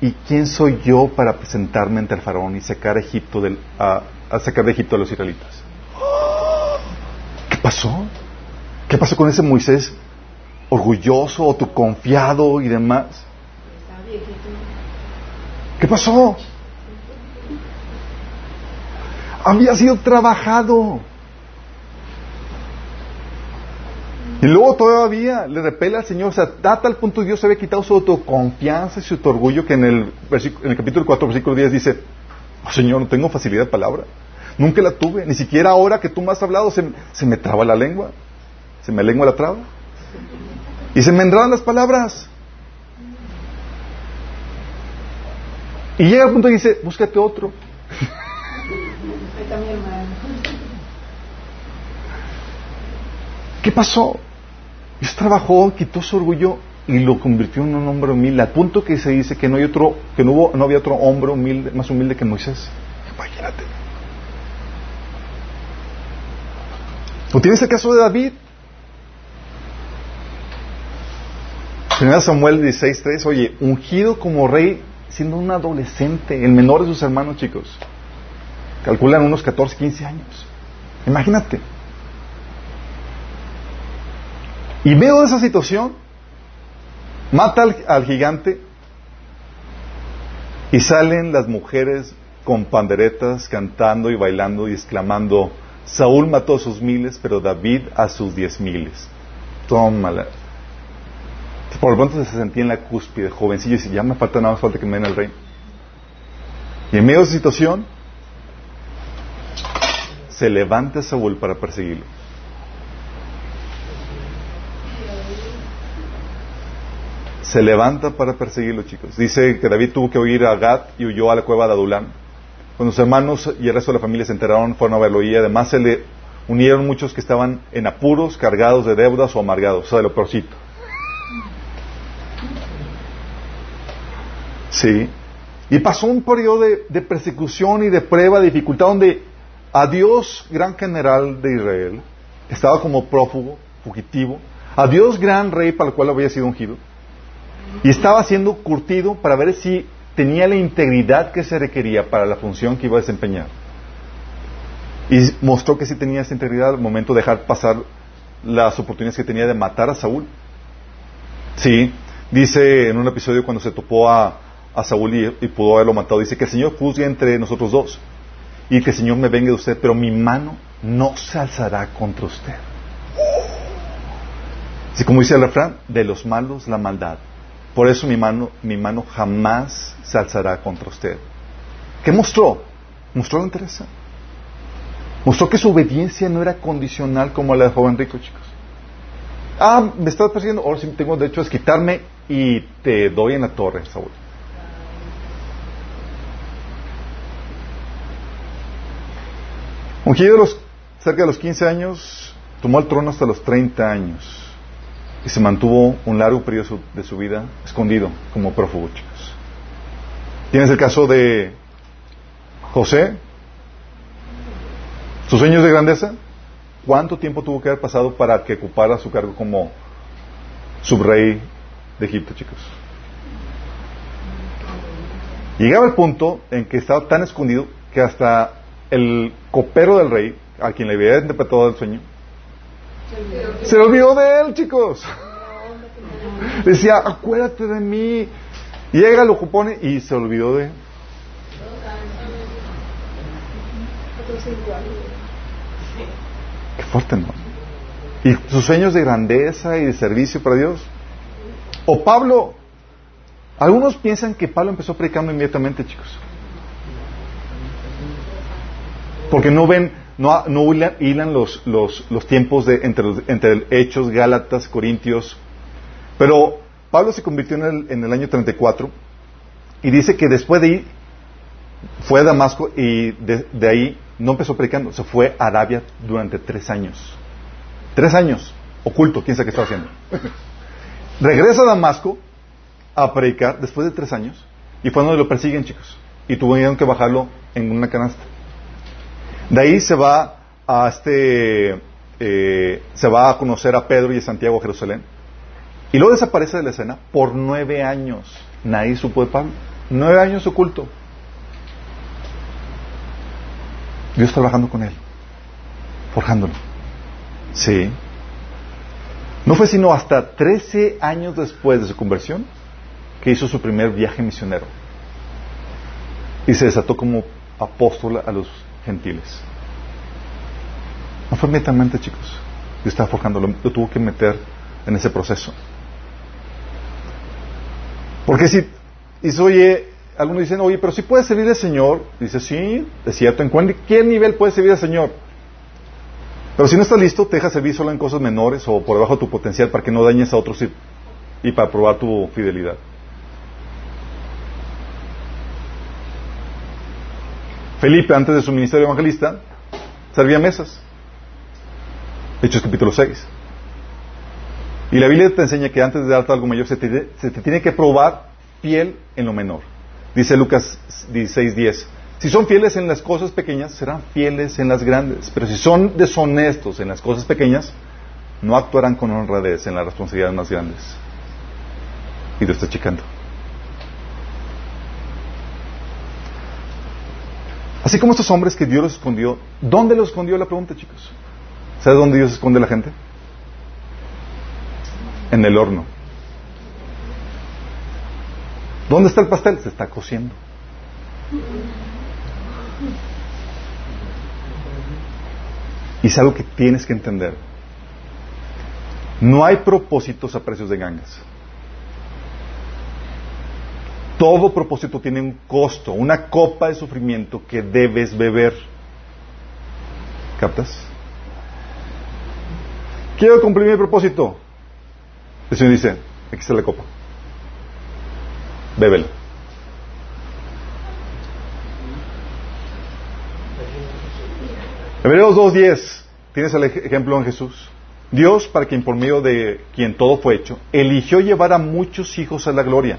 ¿y quién soy yo para presentarme ante el faraón y sacar a, Egipto del, a, sacar de Egipto a los israelitas? [gasps] ¿Qué pasó? ¿Qué pasó con ese Moisés orgulloso, o tu confiado y demás? ¿Qué pasó? Había sido trabajado. Y luego todavía le repela al Señor, o sea, da tal punto Dios se había quitado su autoconfianza y su orgullo que en el, en el capítulo 4, versículo 10 dice, oh, Señor, no tengo facilidad de palabra. Nunca la tuve, ni siquiera ahora que tú me has hablado se, se me traba la lengua, se me lengua la traba. Y se me enredan las palabras. Y llega al punto y dice, búscate otro. [laughs] ¿Qué pasó? Dios trabajó, quitó su orgullo y lo convirtió en un hombre humilde, al punto que se dice que no hay otro, que no hubo, no había otro hombre humilde, más humilde que Moisés. Imagínate. ¿O tienes el caso de David? Primera Samuel 16.3, oye, ungido como rey siendo un adolescente, el menor de sus hermanos, chicos. Calculan unos 14, 15 años. Imagínate. Y veo esa situación, mata al, gigante y salen las mujeres con panderetas cantando y bailando y exclamando, Saúl mató a sus miles, pero David a sus diez miles. Tómala. Por lo pronto se sentía en la cúspide, jovencillo, y dice, ya me falta nada más falta que me den el rey. Y en medio de esa situación, se levanta Saúl para perseguirlo. Se levanta para perseguirlo, chicos. Dice que David tuvo que huir a Gat y huyó a la cueva de Adulán. Cuando sus hermanos y el resto de la familia se enteraron, fueron a verlo y además se le unieron muchos que estaban en apuros, cargados de deudas o amargados, o sea, de lo peorcito. Sí. Y pasó un periodo de, persecución y de prueba, de dificultad, donde a Dios, gran general de Israel, estaba como prófugo, fugitivo, a Dios, gran rey para el cual había sido ungido, y estaba siendo curtido para ver si tenía la integridad que se requería para la función que iba a desempeñar. Y mostró que sí tenía esa integridad al momento de dejar pasar las oportunidades que tenía de matar a Saúl. Sí, dice en un episodio cuando se topó a, Saúl y, pudo haberlo matado. Dice que el Señor juzgue entre nosotros dos y que el Señor me venga de usted, pero mi mano no se alzará contra usted. Así como dice el refrán, de los malos la maldad. Por eso mi mano, mi mano jamás se alzará contra usted. ¿Qué mostró? Mostró la interés. Mostró que su obediencia no era condicional como la de joven rico, chicos. Ah, me estás persiguiendo, ahora sí tengo derecho a quitarme y te doy en la torre, Saúl. Ungido los, cerca de los 15 años, tomó el trono hasta los 30 años y se mantuvo un largo periodo de su vida escondido como prófugo, chicos. Tienes el caso de José, sus sueños de grandeza. ¿Cuánto tiempo tuvo que haber pasado para que ocupara su cargo como subrey de Egipto, chicos? Llegaba el punto en que estaba tan escondido que hasta el copero del rey, a quien le había interpretado el sueño, se olvidó de él, chicos. Decía, acuérdate de mí. Llega, lo compone y se olvidó de él. Qué fuerte, ¿no? Y sus sueños de grandeza y de servicio para Dios. O Pablo, algunos piensan que Pablo empezó predicando inmediatamente, chicos. Porque no ven, no, hilan los, los, los tiempos de, entre, entre Hechos, Gálatas, Corintios. Pero Pablo se convirtió en el, en el año 34 y dice que después de ahí fue a Damasco y de, de, ahí no empezó predicando, se fue a Arabia durante tres años. Tres años, oculto, quién sabe qué estaba haciendo. [laughs] Regresa a Damasco a predicar después de tres años y fue donde lo persiguen, chicos. Y tuvieron que bajarlo en una canasta. De ahí se va a este, eh, se va a conocer a Pedro y a Santiago a Jerusalén. Y luego desaparece de la escena por nueve años. Nadie supo de Pablo. Nueve años oculto. Dios trabajando con él, forjándolo. Sí. No fue sino hasta trece años después de su conversión que hizo su primer viaje misionero. Y se desató como apóstol a los gentiles. No fue mentalmente, chicos. Dios estaba forjando, lo, lo tuvo que meter en ese proceso. Porque si dice, oye, algunos dicen, oye, pero si puedes servir al Señor, dice, sí, es cierto, ¿en qué nivel puedes servir al Señor? Pero si no estás listo, te dejas servir solo en cosas menores o por debajo de tu potencial para que no dañes a otros y, y para probar tu fidelidad. Felipe, antes de su ministerio evangelista, servía mesas. Hechos capítulo 6. Y la Biblia te enseña que antes de darte algo mayor se te, tiene que probar fiel en lo menor. Dice Lucas 16:10. Si son fieles en las cosas pequeñas, serán fieles en las grandes. Pero si son deshonestos en las cosas pequeñas, no actuarán con honradez en las responsabilidades más grandes. Y Dios está checando. Así como estos hombres que Dios los escondió, ¿dónde los escondió la pregunta, chicos? ¿Sabes dónde Dios esconde a la gente? En el horno. ¿Dónde está el pastel? Se está cociendo. Y es algo que tienes que entender. No hay propósitos a precios de gangas. Todo propósito tiene un costo, una copa de sufrimiento que debes beber. ¿Captas? Quiero cumplir mi propósito. El Señor dice, aquí está la copa. Bébelo. Hebreos 2.10. Tienes el ej- ejemplo en Jesús. Dios, para quien por medio de quien todo fue hecho, eligió llevar a muchos hijos a la gloria.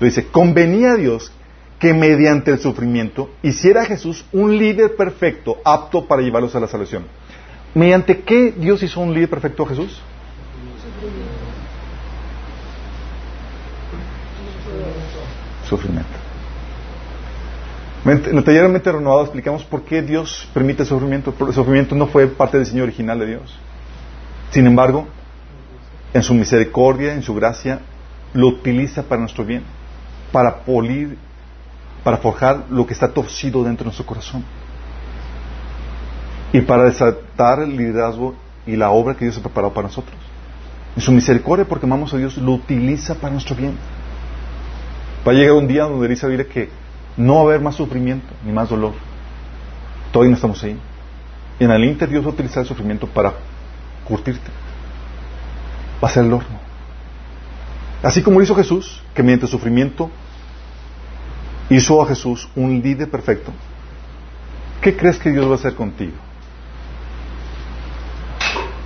Lo dice, convenía a Dios que mediante el sufrimiento hiciera a Jesús un líder perfecto, apto para llevarlos a la salvación. ¿Mediante qué Dios hizo un líder perfecto a Jesús? Sufrimiento. En el taller Mente Renovada explicamos por qué Dios permite el sufrimiento. El sufrimiento no fue parte del diseño original de Dios. Sin embargo, en su misericordia, en su gracia, lo utiliza para nuestro bien, para polir, para forjar lo que está torcido dentro de nuestro corazón y para desatar el liderazgo y la obra que Dios ha preparado para nosotros. En su misericordia, porque amamos a Dios, lo utiliza para nuestro bien. Va a llegar un día donde dice la Biblia que no va a haber más sufrimiento ni más dolor. Todavía no estamos ahí. En el Inter Dios va a utilizar el sufrimiento para curtirte. Va a ser el horno. Así como lo hizo Jesús, que mediante sufrimiento hizo a Jesús un líder perfecto. ¿Qué crees que Dios va a hacer contigo?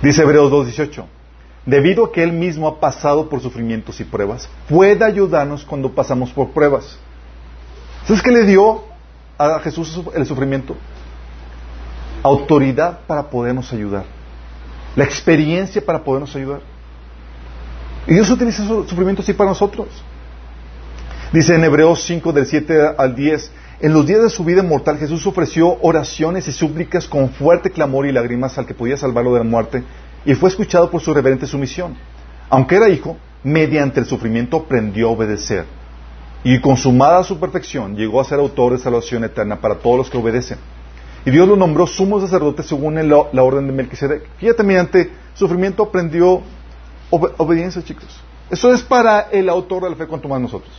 Dice Hebreos 2.18, debido a que Él mismo ha pasado por sufrimientos y pruebas, puede ayudarnos cuando pasamos por pruebas. ¿Sabes qué le dio a Jesús el sufrimiento? Autoridad para podernos ayudar. La experiencia para podernos ayudar. Y Dios utiliza su sufrimiento así para nosotros. Dice en Hebreos 5 del 7 al 10, en los días de su vida mortal Jesús ofreció oraciones y súplicas con fuerte clamor y lágrimas al que podía salvarlo de la muerte y fue escuchado por su reverente sumisión. Aunque era hijo, mediante el sufrimiento aprendió a obedecer y consumada su perfección llegó a ser autor de salvación eterna para todos los que obedecen. Y Dios lo nombró sumo sacerdote según la orden de Melquisedec. Fíjate, mediante sufrimiento aprendió obe- obediencia, chicos. Eso es para el autor de la fe, cuanto más nosotros.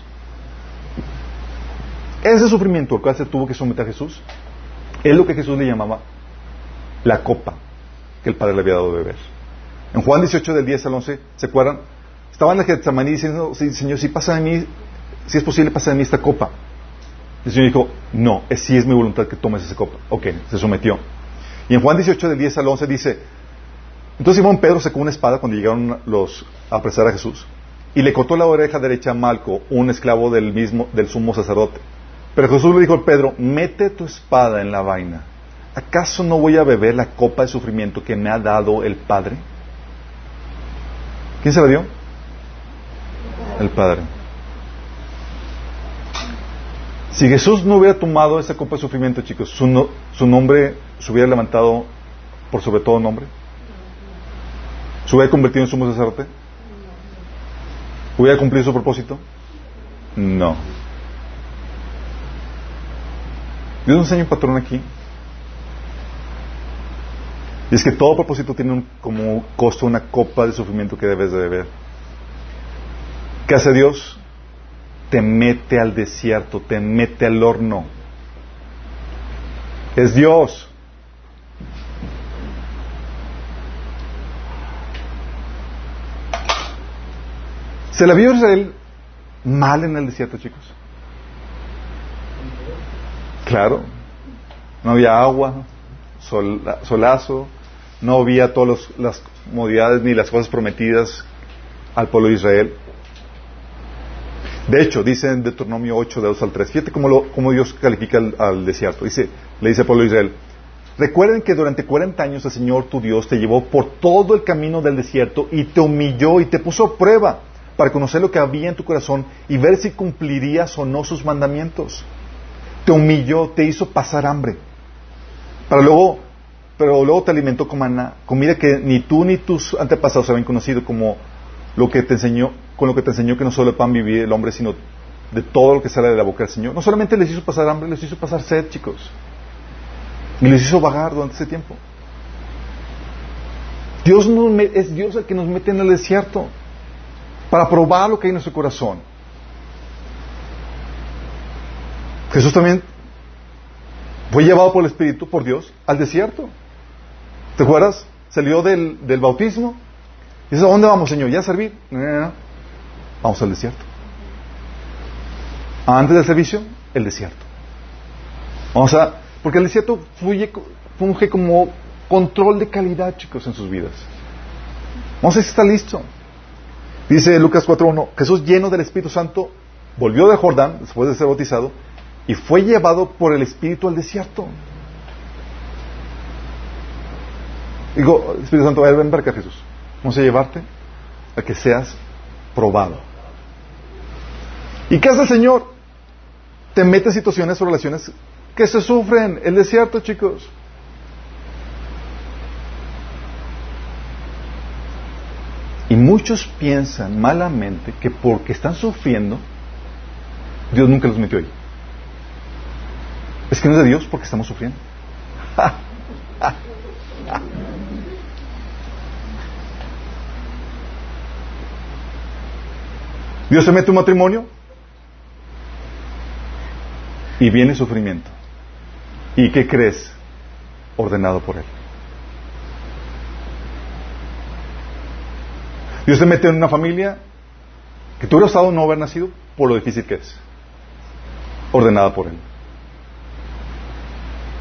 Ese sufrimiento al cual se tuvo que someter a Jesús es lo que Jesús le llamaba la copa que el Padre le había dado de beber. En Juan 18 del 10 al 11, ¿se acuerdan? Estaban en Getsemaní diciendo, "Sí, Señor, si pasa de mí, si es posible, pasa de mí esta copa. El Señor dijo, no, es si es mi voluntad que tomes esa copa. Ok, se sometió. Y en Juan 18 del 10 al 11 dice, entonces Simón Pedro sacó una espada cuando llegaron los a apresar a Jesús y le cortó la oreja derecha a Malco, un esclavo del mismo del sumo sacerdote. Pero Jesús le dijo a Pedro, mete tu espada en la vaina. ¿Acaso no voy a beber la copa de sufrimiento que me ha dado el Padre? ¿Quién se la dio? El Padre. Si Jesús no hubiera tomado esa copa de sufrimiento, chicos, su, no- su nombre se hubiera levantado por sobre todo nombre. ¿Se hubiera convertido en sumo sacerdote? ¿Hubiera cumplido su propósito? No. Dios nos enseña un patrón aquí. Y es que todo propósito tiene un, como costo una copa de sufrimiento que debes de beber. ¿Qué hace Dios? Te mete al desierto, te mete al horno. Es Dios. ¿Se la vio Israel mal en el desierto, chicos? Claro. No había agua, solazo, no había todas las comodidades ni las cosas prometidas al pueblo de Israel. De hecho, dice en Deuteronomio 8, de 2 al 3, fíjate cómo, Dios califica al, desierto. Dice, le dice al pueblo de Israel, recuerden que durante 40 años el Señor tu Dios te llevó por todo el camino del desierto y te humilló y te puso prueba para conocer lo que había en tu corazón y ver si cumplirías o no sus mandamientos. Te humilló, te hizo pasar hambre. Para luego, pero luego te alimentó con maná, comida que ni tú ni tus antepasados habían conocido como lo que te enseñó, con lo que te enseñó que no solo de pan vivir el hombre, sino de todo lo que sale de la boca del Señor. No solamente les hizo pasar hambre, les hizo pasar sed, chicos. Y les hizo vagar durante ese tiempo. Dios es Dios el que nos mete en el desierto para probar lo que hay en nuestro corazón. Jesús también fue llevado por el Espíritu, por Dios, al desierto. ¿Te acuerdas? Salió del, bautismo. Y ¿a dónde vamos, Señor? ¿Ya a servir? Vamos al desierto. Antes del servicio, el desierto. Vamos a... Porque el desierto funge como control de calidad, chicos, en sus vidas. Vamos a ver si está listo. Dice Lucas 4.1, Jesús lleno del Espíritu Santo volvió de Jordán, después de ser bautizado, y fue llevado por el Espíritu al desierto. Digo, Espíritu Santo, ven para acá Jesús. Vamos a llevarte a que seas probado. ¿Y qué hace el Señor? Te mete situaciones o relaciones que se sufren. El desierto, chicos. Y muchos piensan malamente que porque están sufriendo, Dios nunca los metió ahí. Es que no es de Dios porque estamos sufriendo. [laughs] Dios se mete un matrimonio y viene sufrimiento. ¿Y qué crees? Ordenado por Él. Dios te mete en una familia que tú hubieras estado no haber nacido por lo difícil que es. Ordenada por Él.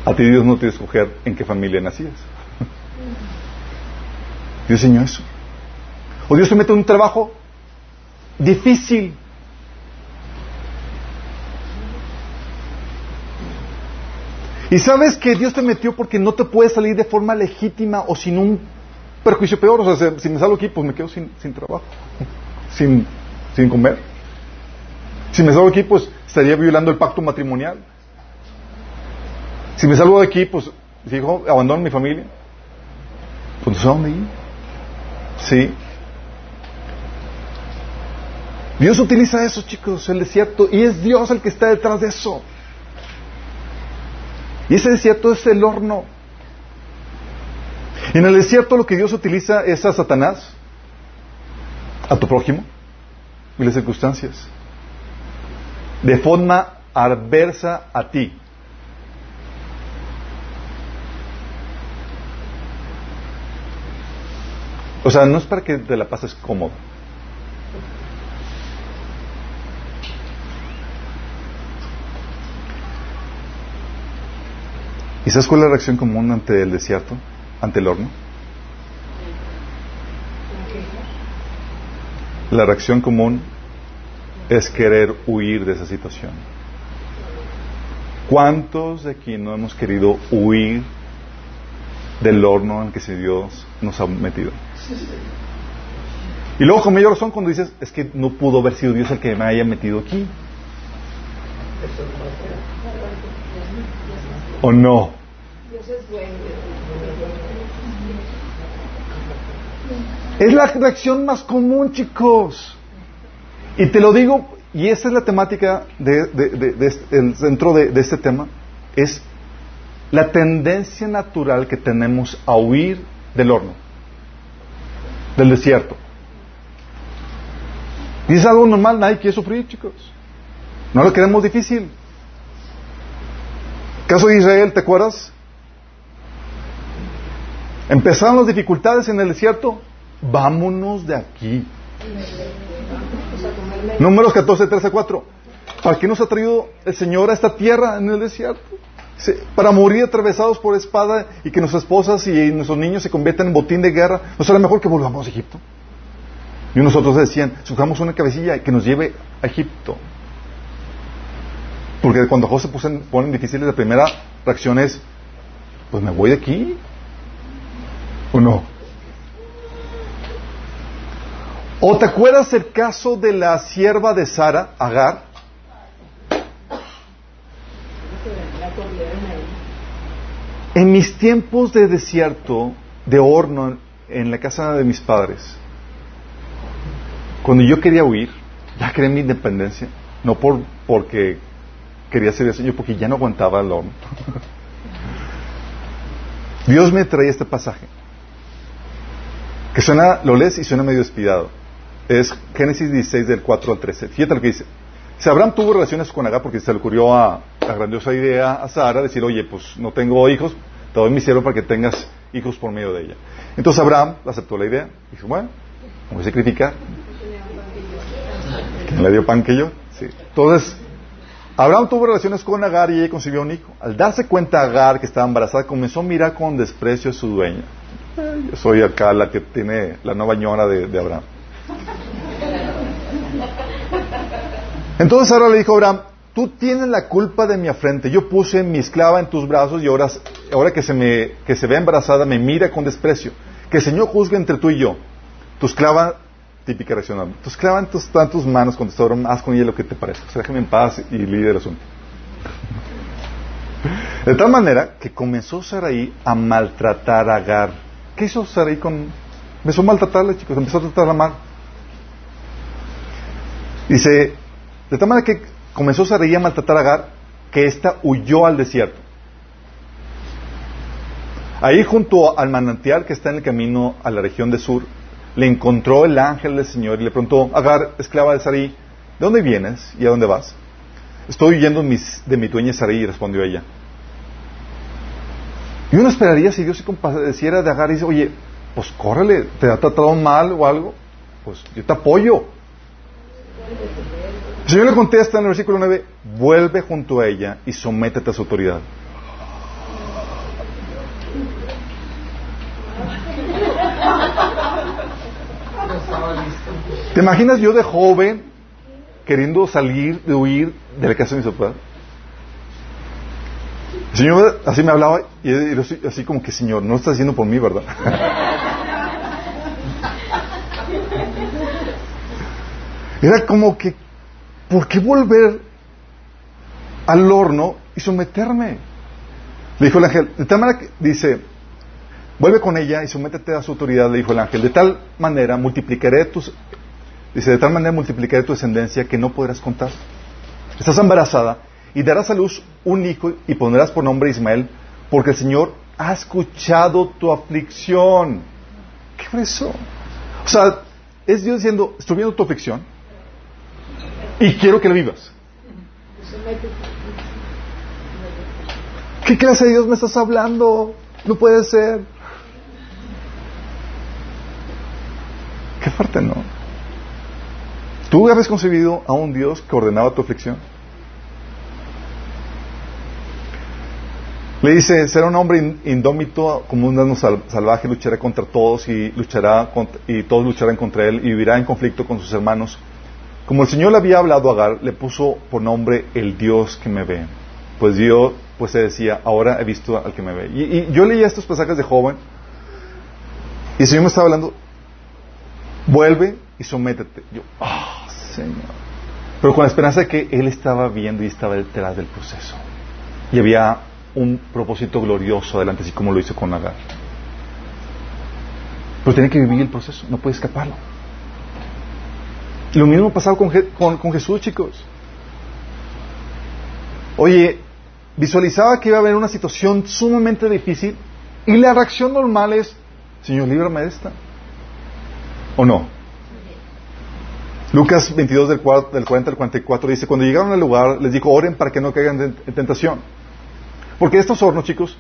A ti Dios no te escoger en qué familia nacías. [laughs] Dios enseñó eso. O Dios te mete en un trabajo difícil. Y sabes que Dios te metió porque no te puedes salir de forma legítima o sin un perjuicio peor. O sea, si me salgo aquí, pues me quedo sin, sin trabajo, sin, sin comer. Si me salgo aquí, pues estaría violando el pacto matrimonial. Si me salgo de aquí, pues digo, abandono mi familia. Pues sé dónde ir. Sí. Dios utiliza eso, chicos, el desierto, y es Dios el que está detrás de eso. Y ese desierto es el horno. En el desierto lo que Dios utiliza es a Satanás, a tu prójimo y las circunstancias, de forma adversa a ti. O sea, no es para que te la pases cómodo. ¿Y sabes cuál es la reacción común ante el desierto? Ante el horno? La reacción común es querer huir de esa situación. ¿Cuántos de aquí no hemos querido huir del horno en que si Dios nos ha metido? Y luego con mayor razón cuando dices, es que no pudo haber sido Dios el que me haya metido aquí. ¿O no? Es la reacción más común, chicos. Y te lo digo, y esa es la temática de, de, de, de, dentro de, este tema, es la tendencia natural que tenemos a huir del horno, del desierto. Y es algo normal, nadie quiere sufrir, chicos. No lo queremos difícil. Caso de Israel, ¿te acuerdas? Empezaron las dificultades en el desierto. Vámonos de aquí. Números 14, 13, 4. ¿Para qué nos ha traído el Señor a esta tierra en el desierto? Para morir atravesados por espada y que nuestras esposas y nuestros niños se conviertan en botín de guerra. ¿No será mejor que volvamos a Egipto? Y nosotros decían, sujamos una cabecilla que nos lleve a Egipto. Porque cuando José se ponen difíciles, la primera reacción es, pues me voy de aquí. ¿O no? ¿O te acuerdas el caso de la sierva de Sara, Agar? En mis tiempos de desierto, de horno, en la casa de mis padres, cuando yo quería huir, ya quería mi independencia, no por, porque quería ser el Señor, porque ya no aguantaba el horno. [laughs] Dios me traía este pasaje, que suena, lo lees y suena medio despidado. Es Génesis 16 del 4 al 13. Fíjate lo que dice. Si Abraham tuvo relaciones con Agar porque se le ocurrió a la grandiosa idea a Sara decir, oye, pues no tengo hijos, te doy mi siervo para que tengas hijos por medio de ella. Entonces Abraham aceptó la idea. Dijo, bueno, voy a sacrificar. ¿Quién le dio pan que yo? Sí. Entonces, Abraham tuvo relaciones con Agar y ella concibió un hijo. Al darse cuenta Agar que estaba embarazada, comenzó a mirar con desprecio a su dueña. Yo soy acá la que tiene la nueva ñora de Abraham. Entonces ahora le dijo Abraham, tú tienes la culpa de mi afrente. Yo puse mi esclava en tus brazos y ahora, ahora que, se me, que se ve embarazada me mira con desprecio. Que el Señor juzgue entre tú y yo. Tu esclava, típica reacción, tu esclava en tus, tus manos, contestó Abraham, haz con ella lo que te parezca. O déjame en paz y líder el asunto. De tal manera que comenzó Sarai a maltratar a Agar. ¿Qué hizo Sarai con...? Empezó a maltratarle, chicos, empezó a tratarla mal. Dice, de tal manera que comenzó Sarai a maltratar a Agar, que ésta huyó al desierto. Ahí junto al manantial que está en el camino a la región de Sur, le encontró el ángel del Señor y le preguntó, Agar, esclava de Sarai, ¿de dónde vienes y a dónde vas? Estoy huyendo de mi dueña Sarai, respondió ella. Y uno esperaría si Dios se compadeciera de Agar y dice, oye, pues córrele, te ha tratado mal o algo, pues yo te apoyo. El Señor le contesta en el versículo 9, vuelve junto a ella y sométete a su autoridad. ¿Te imaginas yo de joven queriendo salir, de huir de la casa de mis papás? El Señor así me hablaba y así como que, Señor, no está haciendo por mí, ¿verdad? [laughs] Era como que, ¿por qué volver al horno y someterme? Le dijo el ángel, de tal manera que dice, vuelve con ella y sométete a su autoridad, le dijo el ángel, de tal manera multiplicaré tus, dice, de tal manera multiplicaré tu descendencia que no podrás contar. Estás embarazada y darás a luz un hijo y pondrás por nombre Ismael, porque el Señor ha escuchado tu aflicción. ¿Qué fue eso? O sea, es Dios diciendo, estoy viendo tu aflicción, y quiero que lo vivas. ¿Qué clase de Dios me estás hablando? No puede ser. Qué fuerte, ¿no? ¿Tú habías concebido a un Dios que ordenaba tu aflicción? Le dice, será un hombre indómito como un asno salvaje, luchará contra todos y luchará y todos lucharán contra él y vivirá en conflicto con sus hermanos. Como el Señor le había hablado a Agar, le puso por nombre el Dios que me ve. Pues Dios, pues se decía, ahora he visto al que me ve. Y, yo leía estos pasajes de joven y el Señor me estaba hablando, vuelve y sométete. Yo, ah, Señor. Pero con la esperanza de que Él estaba viendo y estaba detrás del proceso. Y había un propósito glorioso adelante, así como lo hizo con Agar. Pero tiene que vivir el proceso, no puede escaparlo. Lo mismo pasado con, con, con Jesús, chicos. Oye, visualizaba que iba a haber una situación sumamente difícil y la reacción normal es, Señor, líbrame de esta. ¿O no? Lucas 22 del 40 al 44 dice, cuando llegaron al lugar les dijo, oren para que no caigan en tentación. Porque estos hornos, chicos,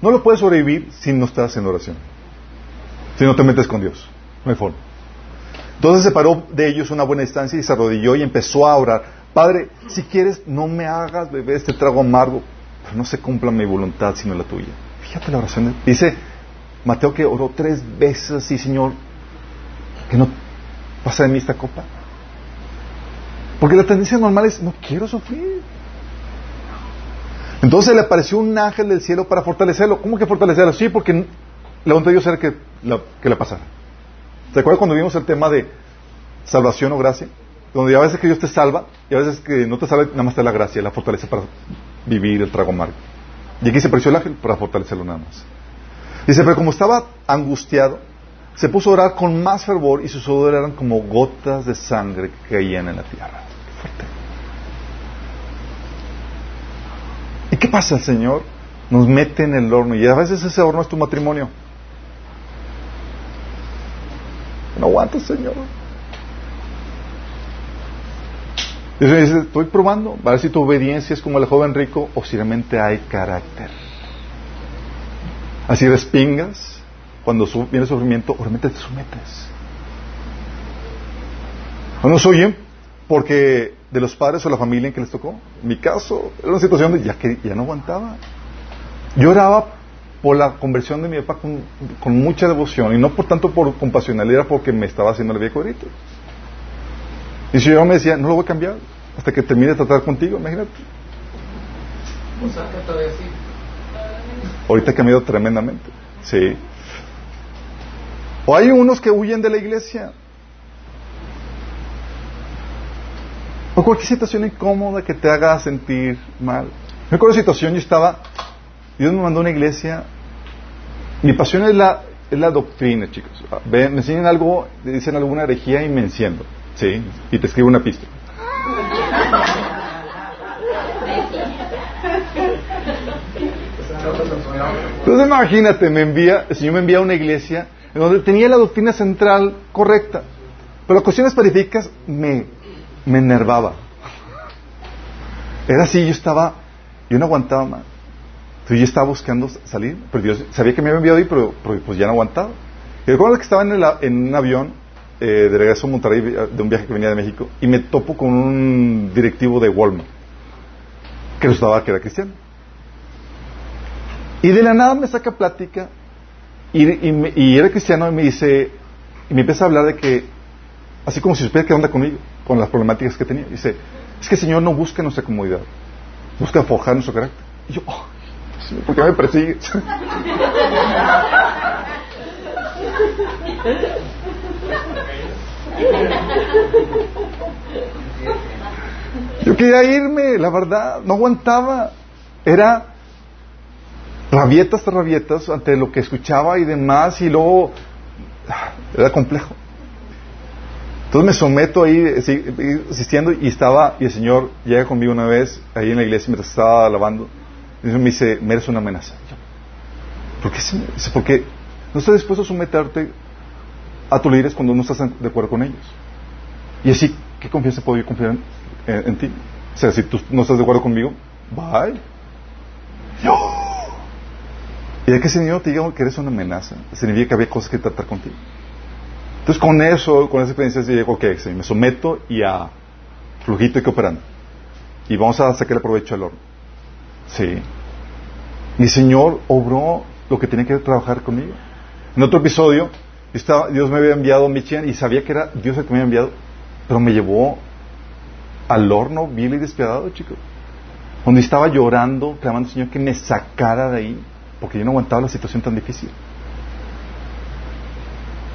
no lo puedes sobrevivir si no estás en oración. Si no te metes con Dios. No hay forma. Entonces se paró de ellos una buena distancia y se arrodilló y empezó a orar. Padre, si quieres, no me hagas beber este trago amargo, pero no se cumpla mi voluntad sino la tuya. Fíjate la oración. Dice Mateo que oró tres veces así, Señor, que no pasa de mí esta copa. Porque la tendencia normal es, no quiero sufrir. Entonces le apareció un ángel del cielo para fortalecerlo. ¿Cómo que fortalecerlo? Sí, porque la voluntad Dios era que la, que la pasara. ¿Se acuerdan cuando vimos el tema de salvación o gracia? Donde a veces que Dios te salva y a veces que no te salva, nada más te da la gracia, la fortaleza para vivir el trago amargo. Y aquí se apareció el ángel para fortalecerlo nada más. Dice, pero como estaba angustiado, se puso a orar con más fervor y sus sudor eran como gotas de sangre que caían en la tierra. fuerte. ¿Y qué pasa? El Señor nos mete en el horno y a veces ese horno es tu matrimonio. No aguanto, Señor. Y dice, estoy probando, a ver si tu obediencia es como el joven rico o si realmente hay carácter. Así respingas, cuando viene el sufrimiento, o realmente te sometes. No oyen porque de los padres o la familia en que les tocó. En mi caso, era una situación de ya que ya no aguantaba. Yo oraba por la conversión de mi papá con, mucha devoción y no por tanto por compasionalidad, era porque me estaba haciendo el viejo grito. Y si yo me decía, no lo voy a cambiar hasta que termine de tratar contigo, imagínate. Ahorita ha cambiado tremendamente. Sí. O hay unos que huyen de la iglesia. O cualquier situación incómoda que te haga sentir mal. Me acuerdo de situación, yo estaba, Dios me mandó a una iglesia. Mi pasión es la, es la doctrina, chicos. me enseñan algo, dicen alguna herejía y me enciendo. Sí, y te escribo una pista. Entonces imagínate, me envía, el Señor me envía a una iglesia en donde tenía la doctrina central correcta, pero cuestiones periféricas me, me enervaba. Era así, yo estaba, yo no aguantaba más. Yo estaba buscando salir, pero Dios sabía que me había enviado ahí, pero, pues ya no aguantaba. Y recuerdo que estaba en, en un avión eh, de regreso a Monterrey de un viaje que venía de México y me topo con un directivo de Walmart que estaba que era cristiano. Y de la nada me saca plática y, era cristiano y me dice, y me empieza a hablar de que, así como si supiera qué onda conmigo, con las problemáticas que tenía. Dice, es que el Señor no busca nuestra comodidad, busca forjar nuestro carácter. Y yo, oh, ¿por qué me persigues? [laughs] Yo quería irme, la verdad, no aguantaba. Era rabietas tras rabietas ante lo que escuchaba y demás, y luego ah, era complejo. Entonces me someto ahí, asistiendo, y estaba, y el Señor llega conmigo una vez, ahí en la iglesia, mientras estaba alabando, y me dice, me eres una amenaza. ¿Por qué? Porque no estás dispuesto a someterte a tus líderes cuando no estás de acuerdo con ellos. Y así, ¿qué confianza puedo yo confiar en, ti? O sea, si tú no estás de acuerdo conmigo, bye. Y de que Señor te diga que eres una amenaza, significa que había cosas que tratar contigo. Entonces, con eso, con esa experiencia, yo digo, ok, me someto y a flujito y que operando. Y vamos a sacar provecho al horno. Sí. Mi Señor obró lo que tenía que trabajar conmigo. En otro episodio, Dios me había enviado a Michigan y sabía que era Dios el que me había enviado, pero me llevó al horno vil y despiadado, chicos. Donde estaba llorando, clamando al Señor que me sacara de ahí, porque yo no aguantaba la situación tan difícil.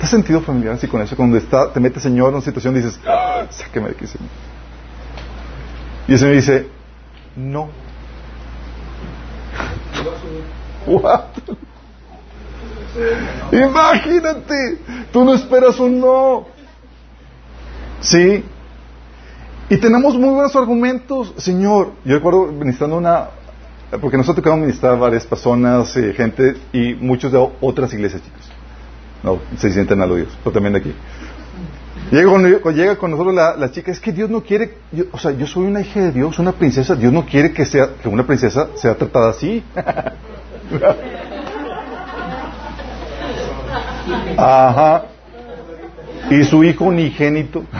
¿Te has sentido familiar así con eso? Cuando está, te mete Señor en una situación dices, ¡Ah, sáqueme de aquí, Señor. Y el Señor dice, no. What? Imagínate, tú no esperas un no. Sí. Y tenemos muy buenos argumentos, Señor. Yo recuerdo ministrando una, porque nos ha tocado ministrar varias personas, eh, gente, y muchos de otras iglesias, chicos. No, se sienten aludidos, pero también de aquí. Llega con, llega con nosotros la, chica, es que Dios no quiere, o sea, yo soy una hija de Dios, una princesa, Dios no quiere que sea que una princesa sea tratada así. [laughs] Ajá. Y su hijo unigénito, [laughs]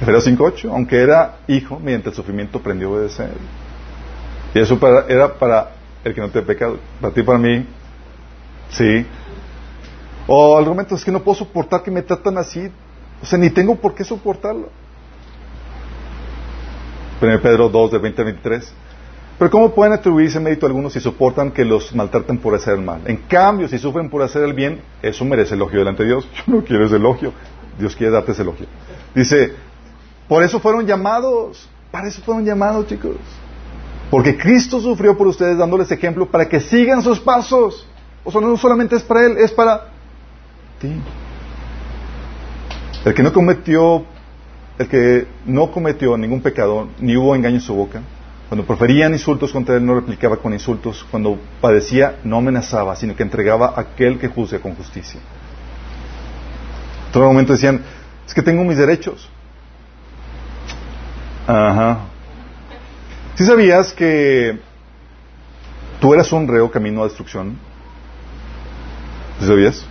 era 5.8, aunque era hijo, mediante el sufrimiento aprendió a obedecer. Y eso era para el que no te pecado. Para ti, para mí, sí. O argumentos es que no puedo soportar que me tratan así. O sea, ni tengo por qué soportarlo. 1 Pedro 2, de 20 a 23. Pero ¿cómo pueden atribuirse mérito a algunos si soportan que los maltraten por hacer el mal? En cambio, si sufren por hacer el bien, eso merece elogio delante de Dios. [laughs] Yo no quiero ese elogio. Dios quiere darte ese elogio. Dice, por eso fueron llamados. Para eso fueron llamados, chicos. Porque Cristo sufrió por ustedes dándoles ejemplo para que sigan sus pasos. O sea, no solamente es para Él, es para ti. El que no cometió, el que no cometió ningún pecado, ni hubo engaño en su boca, cuando proferían insultos contra él, no replicaba con insultos. Cuando padecía, no amenazaba, sino que entregaba a aquel que juzga con justicia. En todo momento decían, es que tengo mis derechos. Ajá. ¿Sí sabías que tú eras un reo camino a destrucción? ¿Sí sabías?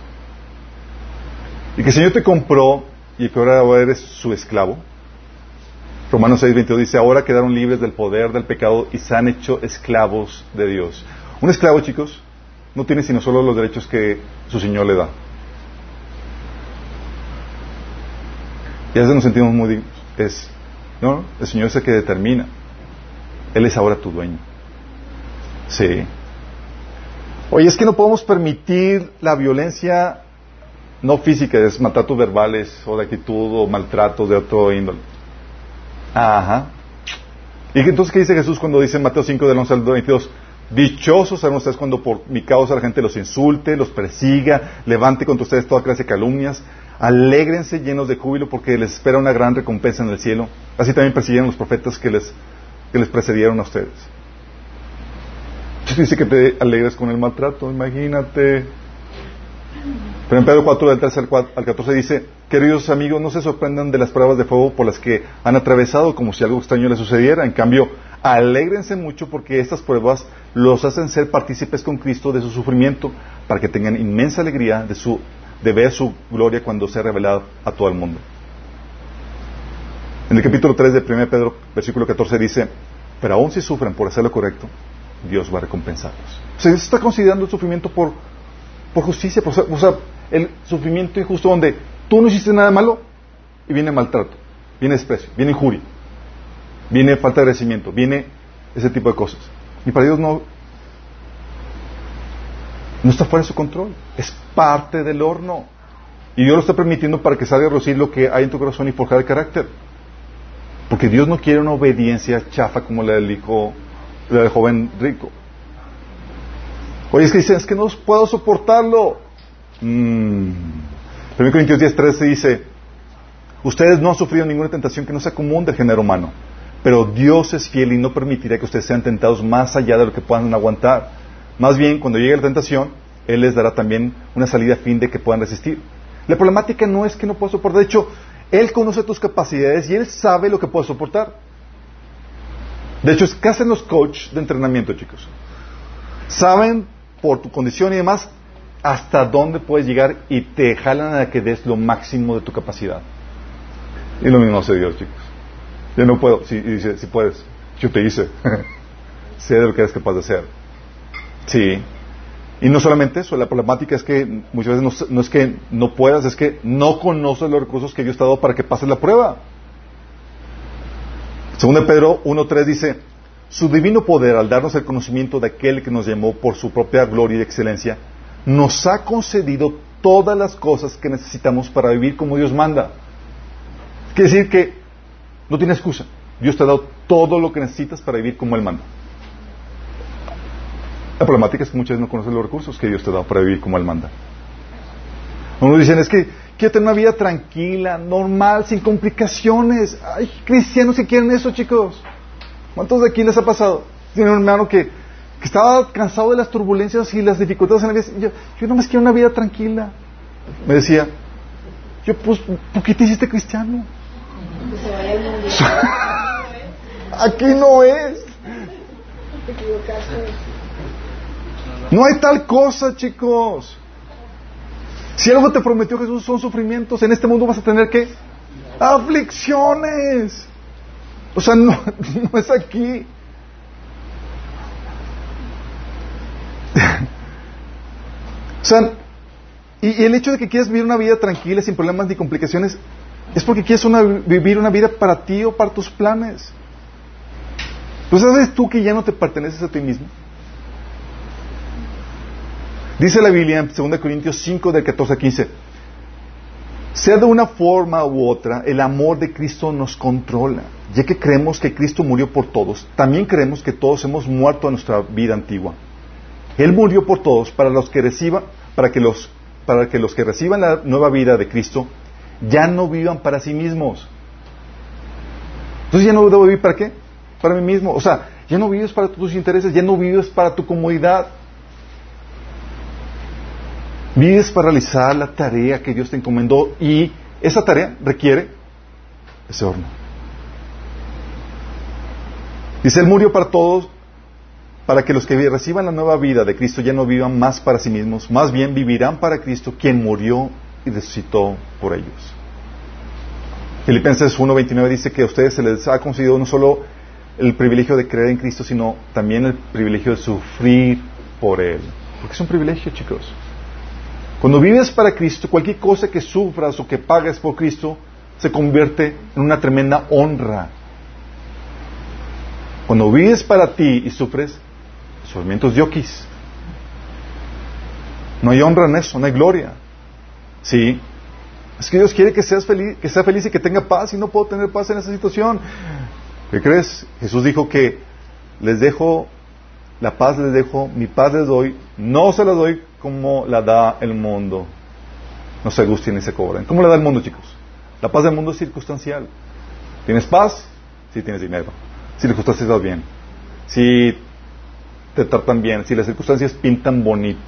Y que el Señor te compró y que ahora eres su esclavo. Romanos 6:22 dice, ahora quedaron libres del poder del pecado y se han hecho esclavos de Dios. Un esclavo, chicos, no tiene sino solo los derechos que su Señor le da. Y a veces nos sentimos muy... Es, no, el Señor es el que determina. Él es ahora tu dueño. Sí. Oye, es que no podemos permitir la violencia no física, es maltratos verbales o de actitud o maltratos de otro índole. Ajá. ¿Y entonces qué dice Jesús cuando dice en Mateo 5 del 11 al 22? Dichosos serán ustedes cuando por mi causa la gente los insulte, los persiga, levante contra ustedes toda clase de calumnias. Alégrense llenos de júbilo porque les espera una gran recompensa en el cielo. Así también persiguieron los profetas que les, que les precedieron a ustedes. Dice que te alegres con el maltrato, imagínate. Pero en Pedro 4, del 13 al 14 dice, queridos amigos, no se sorprendan de las pruebas de fuego por las que han atravesado como si algo extraño les sucediera. En cambio, alégrense mucho porque estas pruebas los hacen ser partícipes con Cristo de su sufrimiento para que tengan inmensa alegría de, su, de ver su gloria cuando sea revelado a todo el mundo. En el capítulo 3 de 1 Pedro, versículo 14 dice, pero aún si sufren por hacer lo correcto, Dios va a recompensarlos. O sea, Dios está considerando el sufrimiento por, por justicia, por, o sea, el sufrimiento injusto donde tú no hiciste nada malo y viene maltrato, viene desprecio, viene injuria, viene falta de agradecimiento, viene ese tipo de cosas. Y para Dios no, no está fuera de su control, es parte del horno. Y Dios lo está permitiendo para que salga a reducir lo que hay en tu corazón y forjar el carácter. Porque Dios no quiere una obediencia chafa como la del hijo, del joven rico. Oye, es que dicen, es que no puedo soportarlo. Mm. 1 Corintios 10, dice, ustedes no han sufrido ninguna tentación que no sea común del género humano, pero Dios es fiel y no permitirá que ustedes sean tentados más allá de lo que puedan aguantar. Más bien, cuando llegue la tentación, Él les dará también una salida a fin de que puedan resistir. La problemática no es que no puedas soportar, de hecho, Él conoce tus capacidades y Él sabe lo que puedes soportar. De hecho, es que hacen los coaches de entrenamiento, chicos. Saben por tu condición y demás hasta dónde puedes llegar y te jalan a que des lo máximo de tu capacidad. Y lo mismo hace Dios, chicos. Yo no puedo, si, dice, si puedes, yo te hice. [laughs] sé de lo que eres capaz de hacer. Sí. Y no solamente eso, la problemática es que muchas veces no, es que no puedas, es que no conoces los recursos que Dios te ha dado para que pases la prueba. Según de Pedro 1.3 dice, su divino poder al darnos el conocimiento de aquel que nos llamó por su propia gloria y excelencia, nos ha concedido todas las cosas que necesitamos para vivir como Dios manda. Quiere decir que no tiene excusa. Dios te ha dado todo lo que necesitas para vivir como Él manda. La problemática es que muchas veces no conocen los recursos que Dios te ha dado para vivir como Él manda. Unos dicen, es que quiero tener una vida tranquila, normal, sin complicaciones. Hay cristianos que quieren eso, chicos. ¿Cuántos de aquí les ha pasado? Tiene un hermano que, que estaba cansado de las turbulencias y las dificultades en la vida. Yo, yo nomás quiero una vida tranquila. Me decía, yo, pues, ¿por qué te hiciste cristiano? [laughs] Aquí no es. No hay tal cosa, chicos. Si algo te prometió Jesús son sufrimientos, en este mundo vas a tener que aflicciones. O sea, no, [laughs] es aquí. o sea, y, el hecho de que quieras vivir una vida tranquila, sin problemas ni complicaciones, es porque quieres vivir una vida para ti o para tus planes. Pues sabes tú que ya no te perteneces a ti mismo. Dice la Biblia en 2 Corintios 5 del 14 al 15, sea de una forma u otra, el amor de Cristo nos controla, ya que creemos que Cristo murió por todos, también creemos que todos hemos muerto a nuestra vida antigua. Él murió por todos para los que reciban, para que los, para que los que reciban la nueva vida de Cristo ya no vivan para sí mismos. Entonces ya no debo vivir para qué? Para mí mismo. O sea, ya no vives para tus intereses, ya no vives para tu comodidad. Vives para realizar la tarea que Dios te encomendó y esa tarea requiere ese horno. Dice, Él murió para todos, para que los que reciban la nueva vida de Cristo ya no vivan más para sí mismos, más bien vivirán para Cristo, quien murió y resucitó por ellos. Filipenses 1.29 dice que a ustedes se les ha concedido no solo el privilegio de creer en Cristo, sino también el privilegio de sufrir por Él. Porque es un privilegio, chicos. Cuando vives para Cristo, cualquier cosa que sufras o que pagues por Cristo se convierte en una tremenda honra. Cuando vives para ti y sufres, sufrimientos yokis. No hay honra en eso, no hay gloria. Sí. Es que Dios quiere que seas feliz, que sea feliz y que tenga paz y no puedo tener paz en esa situación. ¿Qué crees? Jesús dijo que les dejo la paz les dejo, mi paz les doy, no se la doy como la da el mundo. No se gusten ni se cobren. ¿Cómo la da el mundo, chicos? La paz del mundo es circunstancial. ¿Tienes paz? Si tienes dinero. Si las circunstancias estás bien. Si te tratan bien. Si las circunstancias pintan bonito.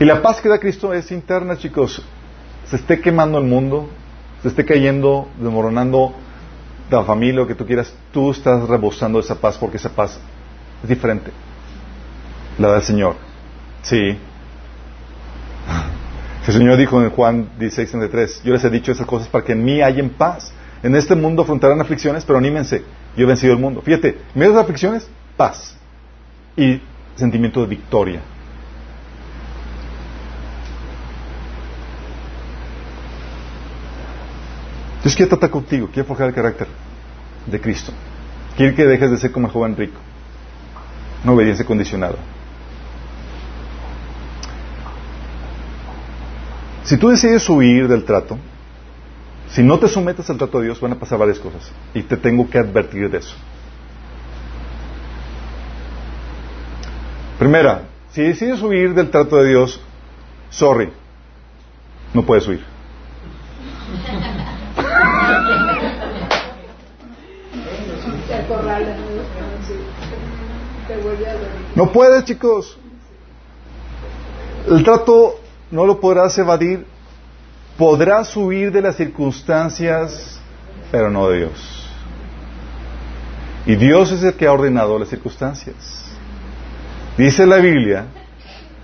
Y la paz que da Cristo es interna, chicos. Se esté quemando el mundo, se esté cayendo, desmoronando la familia, lo que tú quieras, tú estás rebosando esa paz porque esa paz es diferente. La del Señor. Sí. El Señor dijo en Juan 16:33, yo les he dicho esas cosas para que en mí hayan paz. En este mundo afrontarán aflicciones, pero anímense, yo he vencido el mundo. Fíjate, en medio de aflicciones, paz y sentimiento de victoria. Dios quiere tratar contigo, quiere forjar el carácter de Cristo. Quiere que dejes de ser como el joven rico. Una obediencia condicionada. Si tú decides huir del trato, si no te sometes al trato de Dios, van a pasar varias cosas. Y te tengo que advertir de eso. Primera, si decides huir del trato de Dios, sorry, no puedes huir. No puedes, chicos. El trato no lo podrás evadir. Podrás huir de las circunstancias, pero no de Dios. Y Dios es el que ha ordenado las circunstancias. Dice la Biblia,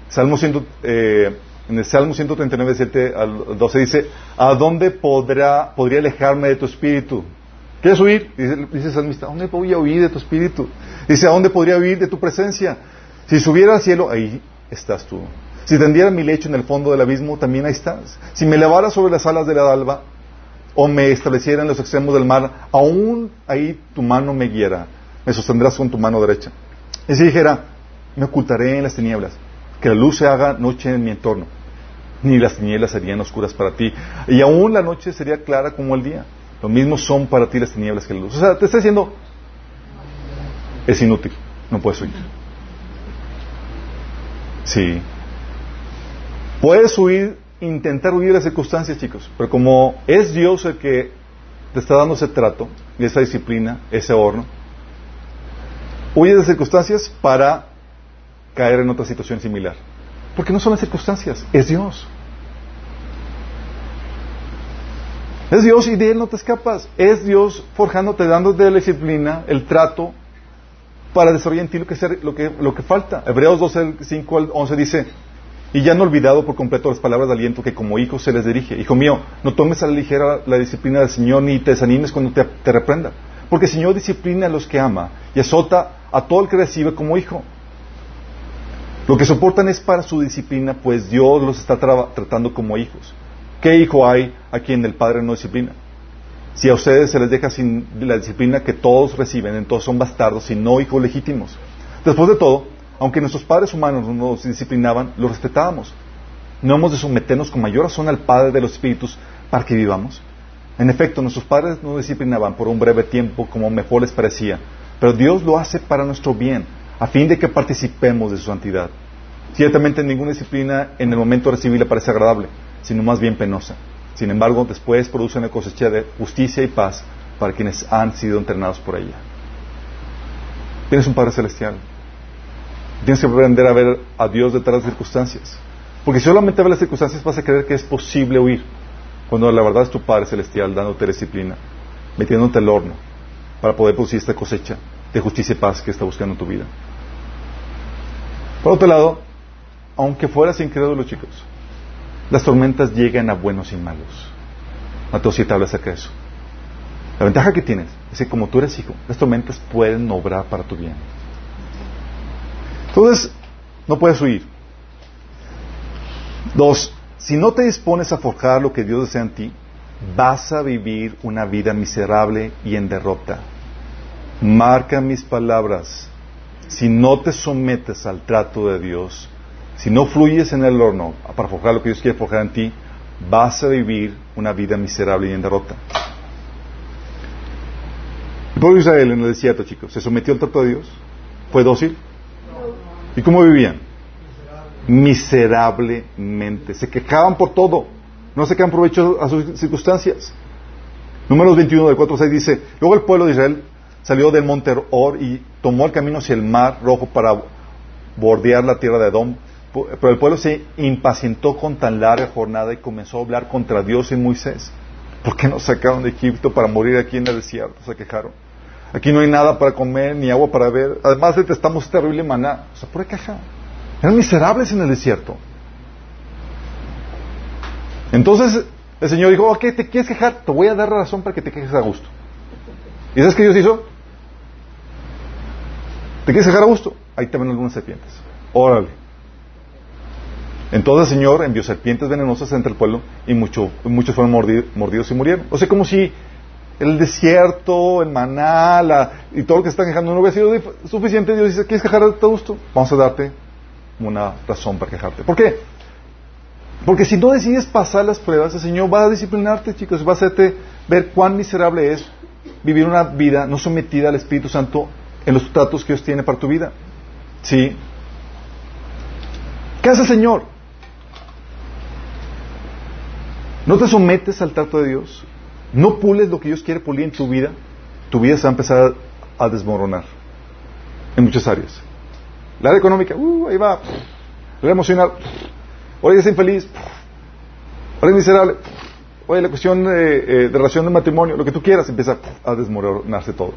Salmo 100, eh, en el Salmo 139, 7 al 12 dice, ¿a dónde podrá, podría alejarme de tu espíritu? ¿Quieres huir? Dice, el salmista, ¿a dónde voy huir de tu espíritu? Dice, ¿a dónde podría huir de tu presencia? Si subiera al cielo, ahí estás tú. Si tendiera mi lecho en el fondo del abismo, también ahí estás. Si me elevara sobre las alas de la alba, o me estableciera en los extremos del mar, aún ahí tu mano me guiará, me sostendrás con tu mano derecha. Y si dijera, me ocultaré en las tinieblas, que la luz se haga noche en mi entorno, ni las tinieblas serían oscuras para ti, y aún la noche sería clara como el día. Lo mismo son para ti las tinieblas que la luz. O sea, te está diciendo, es inútil, no puedes huir. Sí. Puedes huir, intentar huir de circunstancias, chicos, pero como es Dios el que te está dando ese trato y esa disciplina, ese horno, Huye de circunstancias para caer en otra situación similar. Porque no son las circunstancias, es Dios. Es Dios y de Él no te escapas. Es Dios forjándote, dándote la disciplina, el trato, para desarrollar en ti lo que, lo que, lo que falta. Hebreos 12, 5 al 11 dice, y ya han olvidado por completo las palabras de aliento que como hijo se les dirige. Hijo mío, no tomes a la ligera la disciplina del Señor ni te desanimes cuando te, te reprenda. Porque el Señor disciplina a los que ama y azota a todo el que recibe como hijo. Lo que soportan es para su disciplina, pues Dios los está tratando como hijos. ¿Qué hijo hay a quien el Padre no disciplina? Si a ustedes se les deja sin la disciplina que todos reciben, entonces son bastardos y no hijos legítimos. Después de todo, aunque nuestros padres humanos nos disciplinaban, los respetábamos. ¿No hemos de someternos con mayor razón al Padre de los Espíritus para que vivamos? En efecto, nuestros padres nos disciplinaban por un breve tiempo como mejor les parecía, pero Dios lo hace para nuestro bien, a fin de que participemos de su santidad. Ciertamente ninguna disciplina en el momento de recibirla parece agradable, sino más bien penosa. Sin embargo, después produce una cosecha de justicia y paz para quienes han sido entrenados por ella. Tienes un Padre Celestial. Tienes que aprender a ver a Dios detrás de las circunstancias. Porque si solamente ves las circunstancias vas a creer que es posible huir. Cuando la verdad es tu Padre Celestial dándote disciplina, metiéndote el horno para poder producir esta cosecha de justicia y paz que está buscando en tu vida. Por otro lado, aunque fueras incrédulo, chicos, las tormentas llegan a buenos y malos. Mateo 7 habla acerca de eso. La ventaja que tienes es que como tú eres hijo, las tormentas pueden obrar para tu bien. Entonces, no puedes huir. Dos, si no te dispones a forjar lo que Dios desea en ti, vas a vivir una vida miserable y en derrota. Marca mis palabras. Si no te sometes al trato de Dios, si no fluyes en el horno para forjar lo que Dios quiere forjar en ti, vas a vivir una vida miserable y en derrota. El pueblo de Israel en el desierto, chicos, se sometió al trato de Dios. ¿Fue dócil? ¿Y cómo vivían? Miserablemente. Se quejaban por todo. No se quedan provecho a sus circunstancias. Números 21 del 4 6 dice, luego el pueblo de Israel salió del monte Or y tomó el camino hacia el mar rojo para bordear la tierra de Edom pero el pueblo se impacientó con tan larga jornada y comenzó a hablar contra Dios y Moisés. ¿Por qué nos sacaron de Egipto para morir aquí en el desierto? Se quejaron. Aquí no hay nada para comer ni agua para beber. Además detestamos terrible maná. O sea, ¿por qué quejar? Eran miserables en el desierto. Entonces el Señor dijo, ok, ¿te quieres quejar? Te voy a dar razón para que te quejes a gusto. ¿Y sabes qué Dios hizo? ¿Te quieres quejar a gusto? Ahí te ven algunas serpientes. Órale. Entonces el Señor envió serpientes venenosas entre el pueblo y muchos fueron mordidos y murieron. O sea, como si el desierto, el maná y todo lo que se está quejando no hubiera sido suficiente. Dios dice, ¿quieres quejarte a gusto? Vamos a darte una razón para quejarte. ¿Por qué? Porque si no decides pasar las pruebas, el Señor va a disciplinarte, chicos, va a hacerte ver cuán miserable es vivir una vida no sometida al Espíritu Santo en los tratos que Dios tiene para tu vida. ¿Sí? ¿Qué hace el Señor? no te sometes al trato de Dios, no pules lo que Dios quiere pulir en tu vida, tu vida se va a empezar a desmoronar en muchas áreas. La área económica, uh, ahí va. La emocional, oye, es infeliz, oye, es miserable, oye, la cuestión de, eh, de relación de matrimonio, lo que tú quieras, empieza a desmoronarse todo.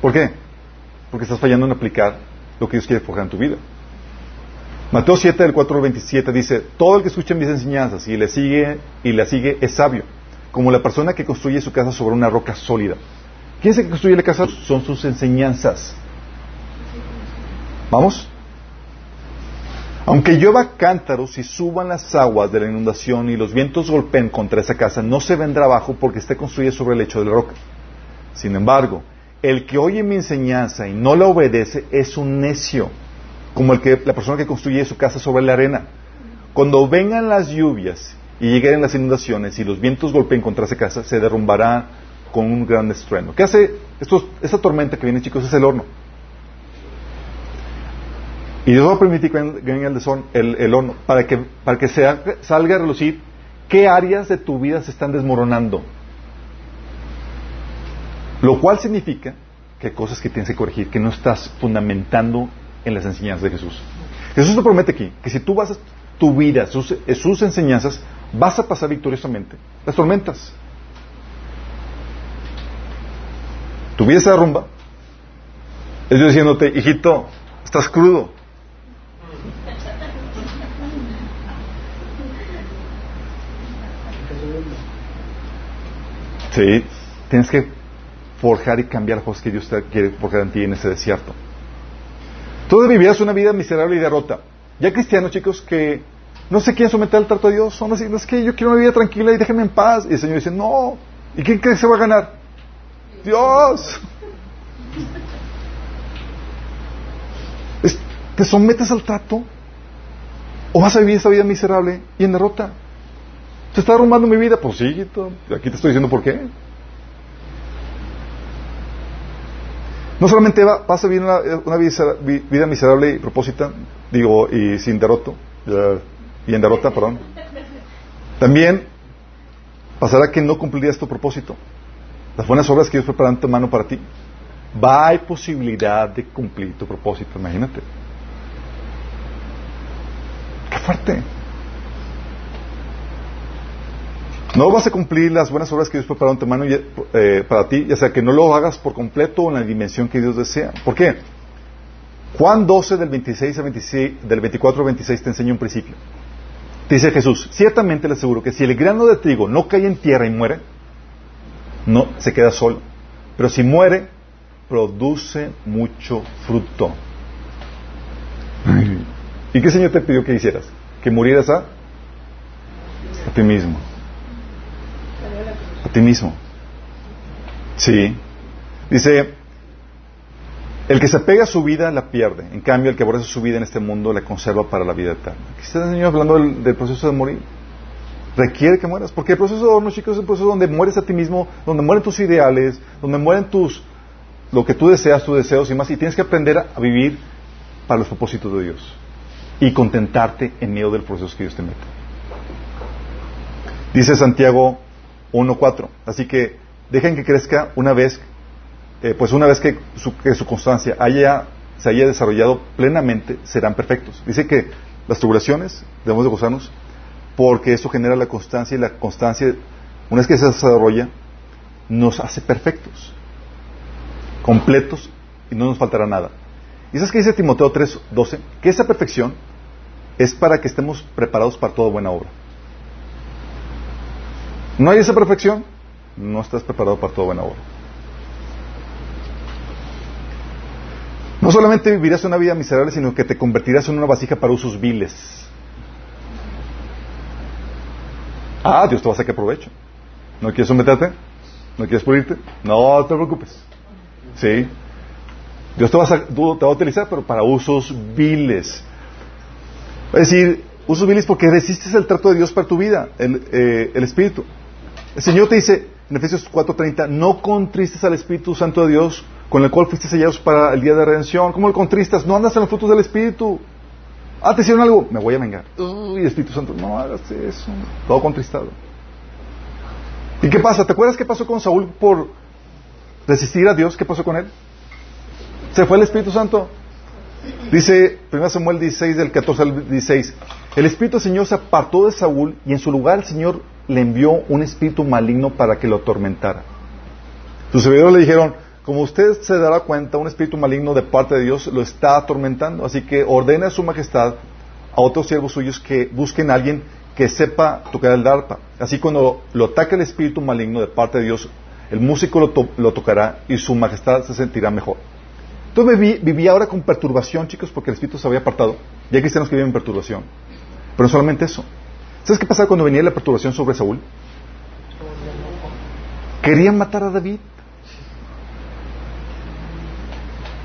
¿Por qué? Porque estás fallando en aplicar lo que Dios quiere forjar en tu vida. Mateo 7, del 4 al 27 dice, todo el que escucha mis enseñanzas y le sigue y la sigue es sabio, como la persona que construye su casa sobre una roca sólida. ¿Quién es el que construye la casa? Son sus enseñanzas. ¿Vamos? Aunque llueva cántaros y suban las aguas de la inundación y los vientos golpeen contra esa casa, no se vendrá abajo porque esté construida sobre el lecho de la roca. Sin embargo, el que oye mi enseñanza y no la obedece es un necio como el que, la persona que construye su casa sobre la arena. Cuando vengan las lluvias y lleguen las inundaciones y los vientos golpeen contra esa casa, se derrumbará con un gran estruendo. ¿Qué hace esto, esta tormenta que viene, chicos? Es el horno. Y Dios va a permitir que venga el, el, horno para que, para que salga a relucir qué áreas de tu vida se están desmoronando. Lo cual significa que hay cosas que tienes que corregir, que no estás fundamentando en las enseñanzas de Jesús. Jesús te promete aquí que si tú basas tu vida, sus enseñanzas, vas a pasar victoriosamente las tormentas. Tu vida se derrumba. Es Dios diciéndote, hijito, estás crudo. Sí, tienes que forjar y cambiar cosas que Dios te quiere forjar en ti en ese desierto. Tú vivirás una vida miserable y derrota. Ya cristianos, chicos, que no se quieren someter al trato de Dios, son así, es que yo quiero una vida tranquila y déjenme en paz. Y el Señor dice, no. ¿Y quién cree que se va a ganar? Dios. ¿Te sometes al trato? ¿O vas a vivir esa vida miserable y en derrota? ¿Se está arrumbando mi vida? Pues sí, aquí te estoy diciendo por qué. No solamente vas a vivir una, vida miserable y propósita, digo, y sin derroto, y en derrota, perdón. También pasará que no cumplirías tu propósito. Las buenas obras que Dios prepara en tu mano para ti. Va a posibilidad de cumplir tu propósito, imagínate. Qué fuerte. No vas a cumplir las buenas obras que Dios preparó en tu mano eh, para ti, ya sea que no lo hagas por completo o en la dimensión que Dios desea. ¿Por qué? Juan 12 del 26 al 26, del 24 al 26 te enseña un principio. Dice Jesús, ciertamente le aseguro que si el grano de trigo no cae en tierra y muere, no se queda solo. Pero si muere, produce mucho fruto. ¿Y qué Señor te pidió que hicieras? Que murieras a, a ti mismo. A ti mismo. Sí. Dice, el que se pega a su vida la pierde. En cambio, el que aborrece su vida en este mundo la conserva para la vida eterna. Aquí está el Señor hablando del, proceso de morir. Requiere que mueras. Porque el proceso de horno, chicos, es el proceso donde mueres a ti mismo, donde mueren tus ideales, donde mueren tus, lo que tú deseas, tus deseos y más. Y tienes que aprender a vivir para los propósitos de Dios. Y contentarte en medio del proceso que Dios te mete. Dice Santiago 1.4. Así que dejen que crezca una vez eh, pues una vez que su, constancia haya, se haya desarrollado plenamente, serán perfectos. Dice que las tribulaciones debemos de gozarnos porque eso genera la constancia y la constancia, una vez que se desarrolla, nos hace perfectos, completos y no nos faltará nada. Y sabes que dice Timoteo 3:12, que esa perfección es para que estemos preparados para toda buena obra. No hay esa perfección, no estás preparado para toda buena obra. No solamente vivirás una vida miserable, sino que te convertirás en una vasija para usos viles. Ah, Dios te va a sacar provecho. ¿No quieres someterte? ¿No quieres pulirte? No te preocupes. ¿Sí? Dios te va, a, te va a utilizar, pero para usos viles. Es decir, usos viles porque resistes el trato de Dios para tu vida, el, eh, el Espíritu. El Señor te dice en Efesios 4:30, no contristes al Espíritu Santo de Dios con el cual fuiste sellados para el día de redención. ¿Cómo lo contristas? No andas en los frutos del Espíritu. Ah, te hicieron algo, me voy a vengar. Uy, Espíritu Santo, no hagas eso. Todo contristado. ¿Y qué pasa? ¿Te acuerdas qué pasó con Saúl por resistir a Dios? ¿Qué pasó con él? Se fue el Espíritu Santo. Dice 1 Samuel 16, del 14 al 16. El Espíritu Señor se apartó de Saúl y en su lugar el Señor le envió un espíritu maligno para que lo atormentara. Sus servidores le dijeron, como usted se dará cuenta, un espíritu maligno de parte de Dios lo está atormentando. Así que ordena a su majestad a otros siervos suyos que busquen a alguien que sepa tocar el arpa. Así cuando lo ataque el espíritu maligno de parte de Dios, el músico lo, tocará y su majestad se sentirá mejor. Entonces viví, ahora con perturbación, chicos, porque el espíritu se había apartado. Y hay cristianos que viven en perturbación. Pero no solamente eso. ¿Sabes qué pasaba cuando venía la perturbación sobre Saúl? Querían matar a David.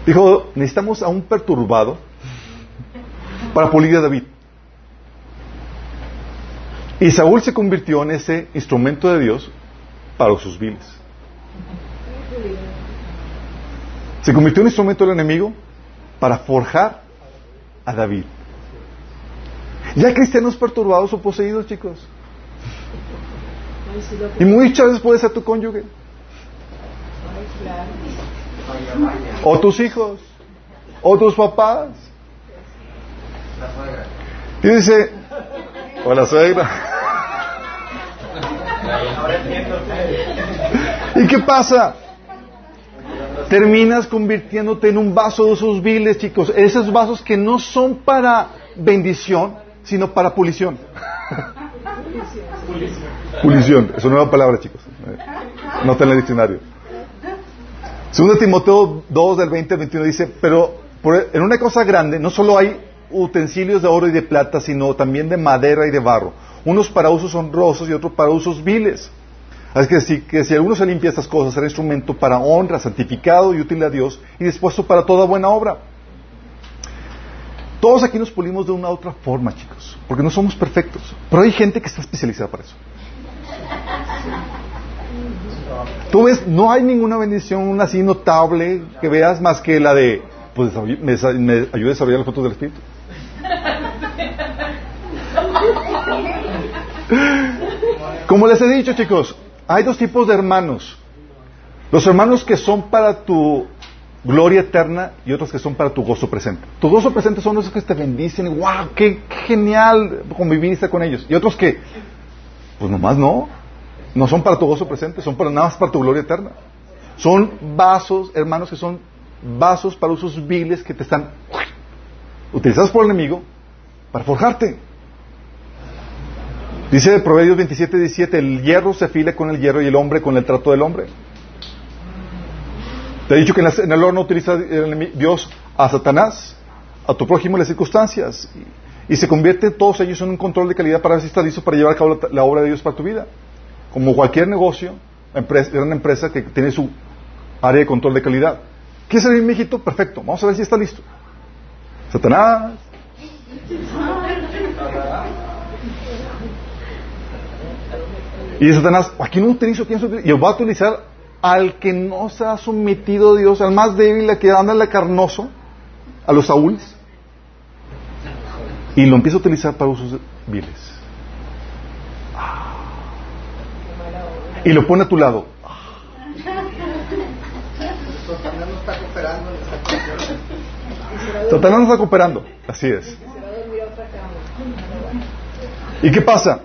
Dijo, necesitamos a un perturbado para pulir a David. Y Saúl se convirtió en ese instrumento de Dios para sus viles. Se convirtió en instrumento del enemigo para forjar a David. Ya cristianos perturbados o poseídos, chicos. Y muchas veces puede ser tu cónyuge. O tus hijos. O tus papás. Y dice, o la suegra. [laughs] ¿Y qué pasa? Terminas convirtiéndote en un vaso de esos viles, chicos. Esos vasos que no son para bendición, sino para pulición. [laughs] pulición. Es una nueva palabra, chicos. Nota en el diccionario. Segundo Timoteo 2 del 20 al 21 dice, pero en una cosa grande no solo hay utensilios de oro y de plata, sino también de madera y de barro. Unos para usos honrosos y otros para usos viles. Así que si, que si alguno se limpia estas cosas, será instrumento para honra, santificado y útil a Dios y dispuesto para toda buena obra. Todos aquí nos pulimos de una u otra forma, chicos, porque no somos perfectos. Pero hay gente que está especializada para eso. Tú ves, no hay ninguna bendición así notable que veas más que la de, pues me, me a desarrollar las fotos del Espíritu. Como les he dicho, chicos, hay dos tipos de hermanos. Los hermanos que son para tu gloria eterna y otros que son para tu gozo presente. Tu gozo presente son los que te bendicen, wow, qué, genial conviviste con ellos. Y otros que, pues nomás no, no son para tu gozo presente, son para nada más para tu gloria eterna. Son vasos, hermanos, que son vasos para usos viles que te están utilizados por el enemigo para forjarte. Dice Proverbios 27, 17, el hierro se afila con el hierro y el hombre con el trato del hombre. Te he dicho que en el horno utiliza Dios a Satanás, a tu prójimo en las circunstancias, y, se convierte todos ellos en un control de calidad para ver si está listo para llevar a cabo la, obra de Dios para tu vida. Como cualquier negocio, empresa, gran empresa que tiene su área de control de calidad. ¿Quieres salir, mijito? Perfecto. Vamos a ver si está listo. Satanás. Y Satanás, aquí no utilizo, ¿quién? Y va a utilizar al que no se ha sometido a Dios, al más débil, al que anda en la carnoso, a los saúles. Y lo empieza a utilizar para usos viles. Y lo pone a tu lado. Satanás no está cooperando. Así es. ¿Y qué pasa?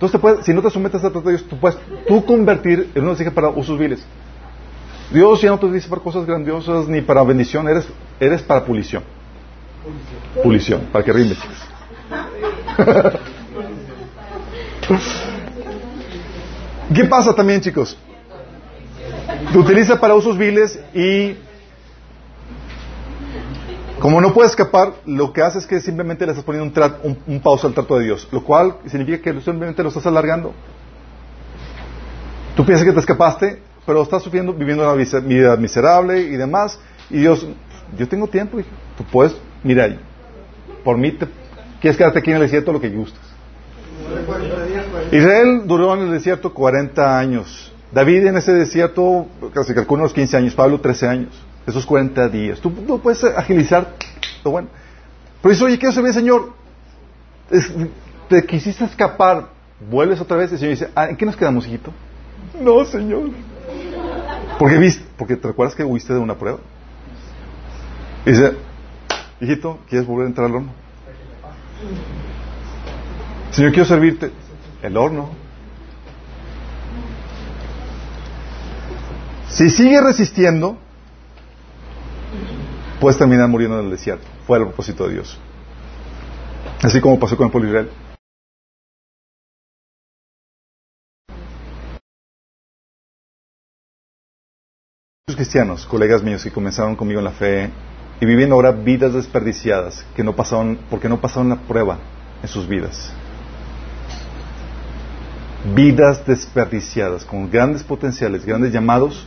Entonces, si no te sometes a tratar de Dios, tú puedes tú convertir en una hija para usos viles. Dios ya no te dice para cosas grandiosas ni para bendición, eres, eres para pulición. Pulición, para que rinde, chicos. [laughs] [laughs] ¿Qué pasa también, chicos? Te utiliza para usos viles y como no puede escapar, lo que hace es que simplemente le estás poniendo un, un, pausa al trato de Dios, lo cual significa que simplemente lo estás alargando. Tú piensas que te escapaste, pero estás sufriendo, viviendo una vida miserable y demás, y Dios, yo tengo tiempo, hijo. tú puedes, mira, por mí te, quieres quedarte aquí en el desierto lo que gustes. Israel duró en el desierto 40 años. David en ese desierto, casi calcula unos 15 años, Pablo 13 años esos 40 días. Tú, puedes agilizar lo bueno. Pero dice, oye, ¿qué servir, Señor? te quisiste escapar, vuelves otra vez y el Señor dice, ah, ¿en qué nos quedamos, hijito? No, Señor. Porque viste, porque te recuerdas que huiste de una prueba. Y dice, hijito, ¿quieres volver a entrar al horno? Señor, quiero servirte. El horno. Si sigue resistiendo, puedes terminar muriendo en el desierto. Fue el propósito de Dios. Así como pasó con el pueblo Israel. Muchos cristianos, colegas míos que comenzaron conmigo en la fe y viven ahora vidas desperdiciadas que no pasaron, porque no pasaron la prueba en sus vidas. Vidas desperdiciadas con grandes potenciales, grandes llamados,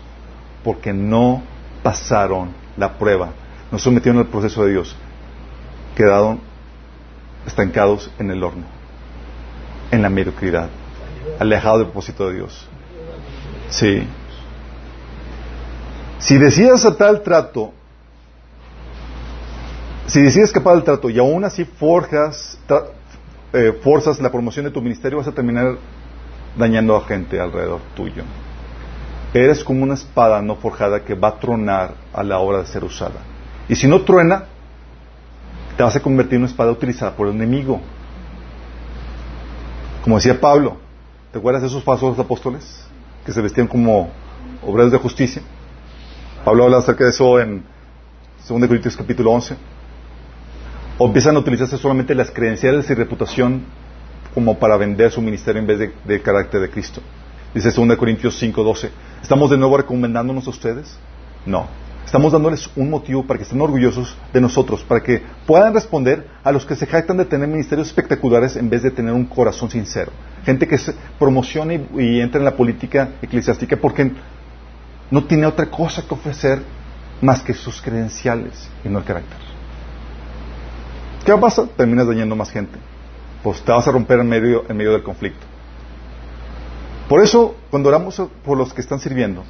porque no pasaron la prueba no sometieron al proceso de Dios, quedaron estancados en el horno, en la mediocridad, alejados del propósito de Dios. Sí. Si decides aceptar el trato, si decides escapar del trato y aún así forjas, eh, forzas la promoción de tu ministerio, vas a terminar dañando a gente alrededor tuyo. Eres como una espada no forjada que va a tronar a la hora de ser usada. Y si no truena, te vas a convertir en una espada utilizada por el enemigo. Como decía Pablo, ¿te acuerdas de esos falsos apóstoles que se vestían como obreros de justicia? Pablo habla acerca de eso en 2 Corintios capítulo 11. O empiezan a utilizarse solamente las credenciales y reputación como para vender su ministerio en vez de, de carácter de Cristo. Dice 2 Corintios 5:12. ¿Estamos de nuevo recomendándonos a ustedes? No. Estamos dándoles un motivo para que estén orgullosos de nosotros, para que puedan responder a los que se jactan de tener ministerios espectaculares en vez de tener un corazón sincero. Gente que se promocione y, y entra en la política eclesiástica porque no tiene otra cosa que ofrecer más que sus credenciales y no el carácter. ¿Qué va a pasar? Terminas dañando más gente. Pues te vas a romper en medio, en medio del conflicto. Por eso, cuando oramos por los que están sirviendo,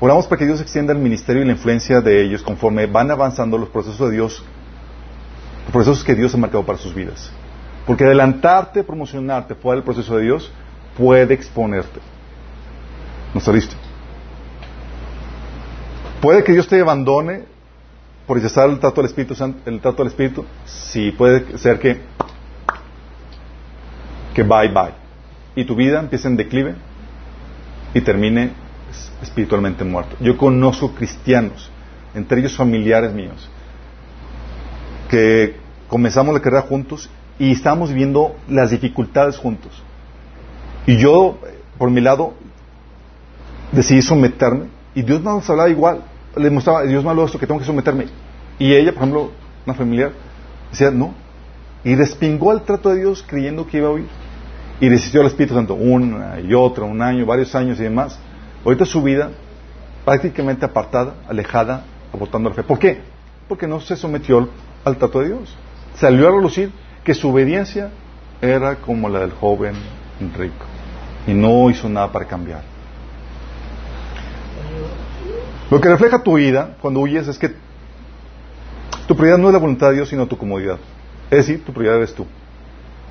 oramos para que Dios extienda el ministerio y la influencia de ellos conforme van avanzando los procesos de Dios, los procesos que Dios ha marcado para sus vidas. Porque adelantarte, promocionarte fuera del proceso de Dios puede exponerte. ¿No está listo? Puede que Dios te abandone por rechazar el trato del Espíritu el trato del Espíritu. Sí, puede ser que que bye bye y tu vida empiece en declive y termine espiritualmente muerto. Yo conozco cristianos, entre ellos familiares míos, que comenzamos la carrera juntos y estábamos viviendo las dificultades juntos. Y yo, por mi lado, decidí someterme y Dios nos hablaba igual. Le mostraba, Dios me habló esto, que tengo que someterme. Y ella, por ejemplo, una familiar, decía, no. Y respingó al trato de Dios creyendo que iba a oír. Y resistió al Espíritu Santo una y otra, un año, varios años y demás. Ahorita su vida prácticamente apartada, alejada, abortando la fe. ¿Por qué? Porque no se sometió al trato de Dios. Salió a relucir que su obediencia era como la del joven rico. Y no hizo nada para cambiar. Lo que refleja tu vida cuando huyes es que tu prioridad no es la voluntad de Dios, sino tu comodidad. Es decir, tu prioridad eres tú.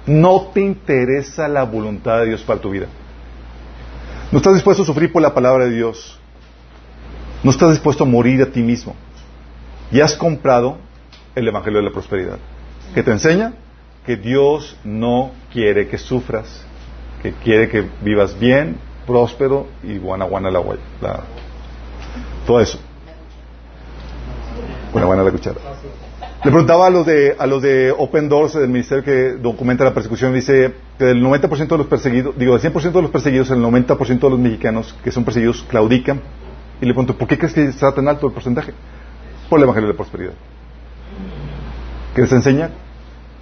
No te interesa la voluntad de Dios para tu vida. No estás dispuesto a sufrir por la palabra de Dios. No estás dispuesto a morir a ti mismo. Y has comprado el Evangelio de la Prosperidad, que te enseña que Dios no quiere que sufras, que quiere que vivas bien, próspero y buena, buena la, la todo eso. Buena, la cuchara. Le preguntaba a los de, a los de Open Doors, del ministerio que documenta la persecución, dice que del 90% de los perseguidos, digo, del 100% de los perseguidos, el 90% de los mexicanos que son perseguidos claudican. Y le pregunto, ¿por qué crees que está tan alto el porcentaje? Por el Evangelio de Prosperidad. Que les enseña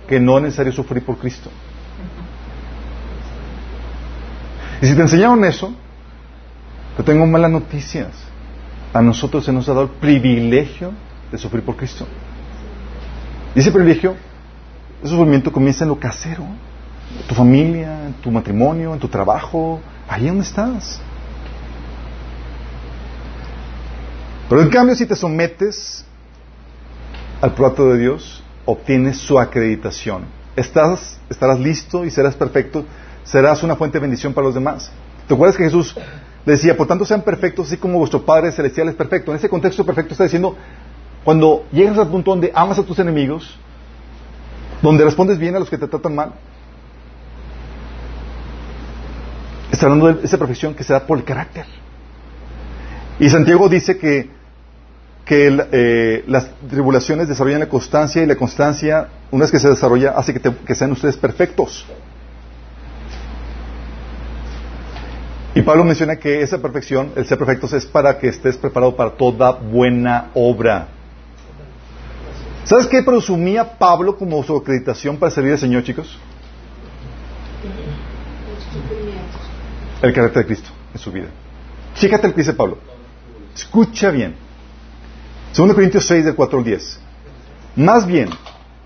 que no es necesario sufrir por Cristo. Y si te enseñaron eso, te tengo malas noticias. A nosotros se nos ha dado el privilegio de sufrir por Cristo. Y ese privilegio, ese sufrimiento comienza en lo casero, en tu familia, en tu matrimonio, en tu trabajo, ahí donde estás. Pero en cambio, si te sometes al plato de Dios, obtienes su acreditación. Estás, estarás listo y serás perfecto, serás una fuente de bendición para los demás. ¿Te acuerdas que Jesús decía, por tanto sean perfectos, así como vuestro Padre Celestial es perfecto? En ese contexto perfecto está diciendo, cuando llegas al punto donde amas a tus enemigos, donde respondes bien a los que te tratan mal, está hablando de esa perfección que se da por el carácter. Y Santiago dice que, que eh, las tribulaciones desarrollan la constancia y la constancia, una vez que se desarrolla, hace que, que sean ustedes perfectos. Y Pablo menciona que esa perfección, el ser perfectos, es para que estés preparado para toda buena obra. ¿Sabes qué presumía Pablo como su acreditación para servir al Señor, chicos? El carácter de Cristo en su vida. Fíjate lo que dice Pablo. Escucha bien. 2 Corintios 6, del 4 al 10. Más bien,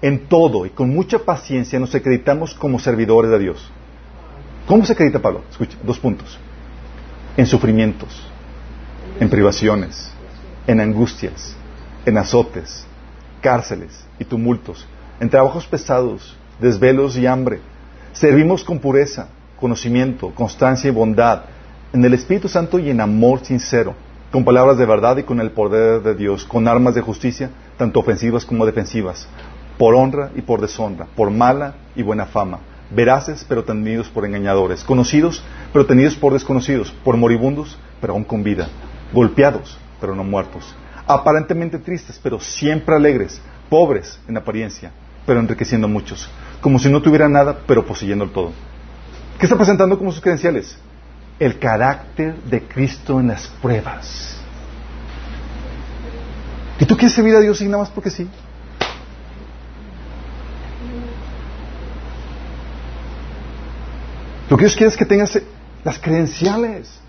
en todo y con mucha paciencia nos acreditamos como servidores de Dios. ¿Cómo se acredita Pablo? Escucha, dos puntos. En sufrimientos, en privaciones, en angustias, en azotes, cárceles y tumultos, en trabajos pesados, desvelos y hambre. Servimos con pureza, conocimiento, constancia y bondad, en el Espíritu Santo y en amor sincero, con palabras de verdad y con el poder de Dios, con armas de justicia, tanto ofensivas como defensivas, por honra y por deshonra, por mala y buena fama, veraces pero tenidos por engañadores, conocidos pero tenidos por desconocidos, por moribundos pero aún con vida, golpeados pero no muertos, aparentemente tristes pero siempre alegres, pobres en apariencia, pero enriqueciendo a muchos, como si no tuvieran nada pero poseyendo el todo. ¿Qué está presentando como sus credenciales? El carácter de Cristo en las pruebas. ¿Y tú quieres servir a Dios y nada más porque sí? Lo que Dios quiere es que tengas las credenciales.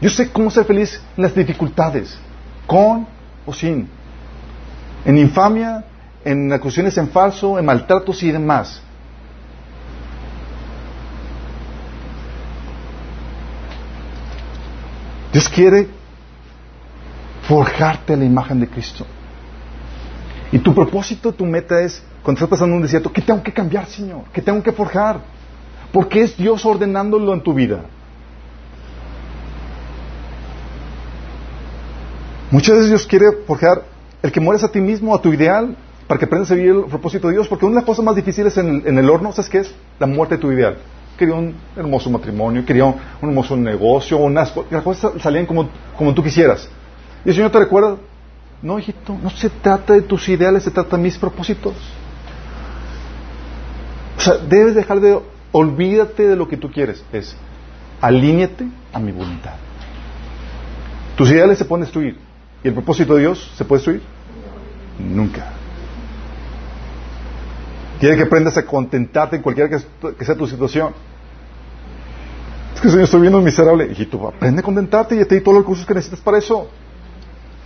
Yo sé cómo ser feliz en las dificultades, con o sin, en infamia, en acusaciones en falso, en maltratos y demás. Dios quiere forjarte la imagen de Cristo. Y tu propósito, tu meta es, cuando estás pasando un desierto, ¿qué tengo que cambiar, Señor? ¿Qué tengo que forjar? Porque es Dios ordenándolo en tu vida. Muchas veces Dios quiere forjar el que mueres a ti mismo, a tu ideal, para que aprendas a el propósito de Dios. Porque una de las cosas más difíciles en el, horno, ¿sabes qué es? La muerte de tu ideal. Quería un hermoso matrimonio, quería un, hermoso negocio, unas las cosas salían como, como tú quisieras. Y el Señor te recuerda, no, hijito, no se trata de tus ideales, se trata de mis propósitos. O sea, debes dejar de, olvídate de lo que tú quieres, es, alíñate a mi voluntad. Tus ideales se pueden destruir. ¿Y el propósito de Dios se puede destruir? Nunca. Quiere que aprendas a contentarte en cualquiera que, sea tu situación. Es que Señor, estoy viendo miserable. Hijito, aprende a contentarte y te di todos los recursos que necesitas para eso.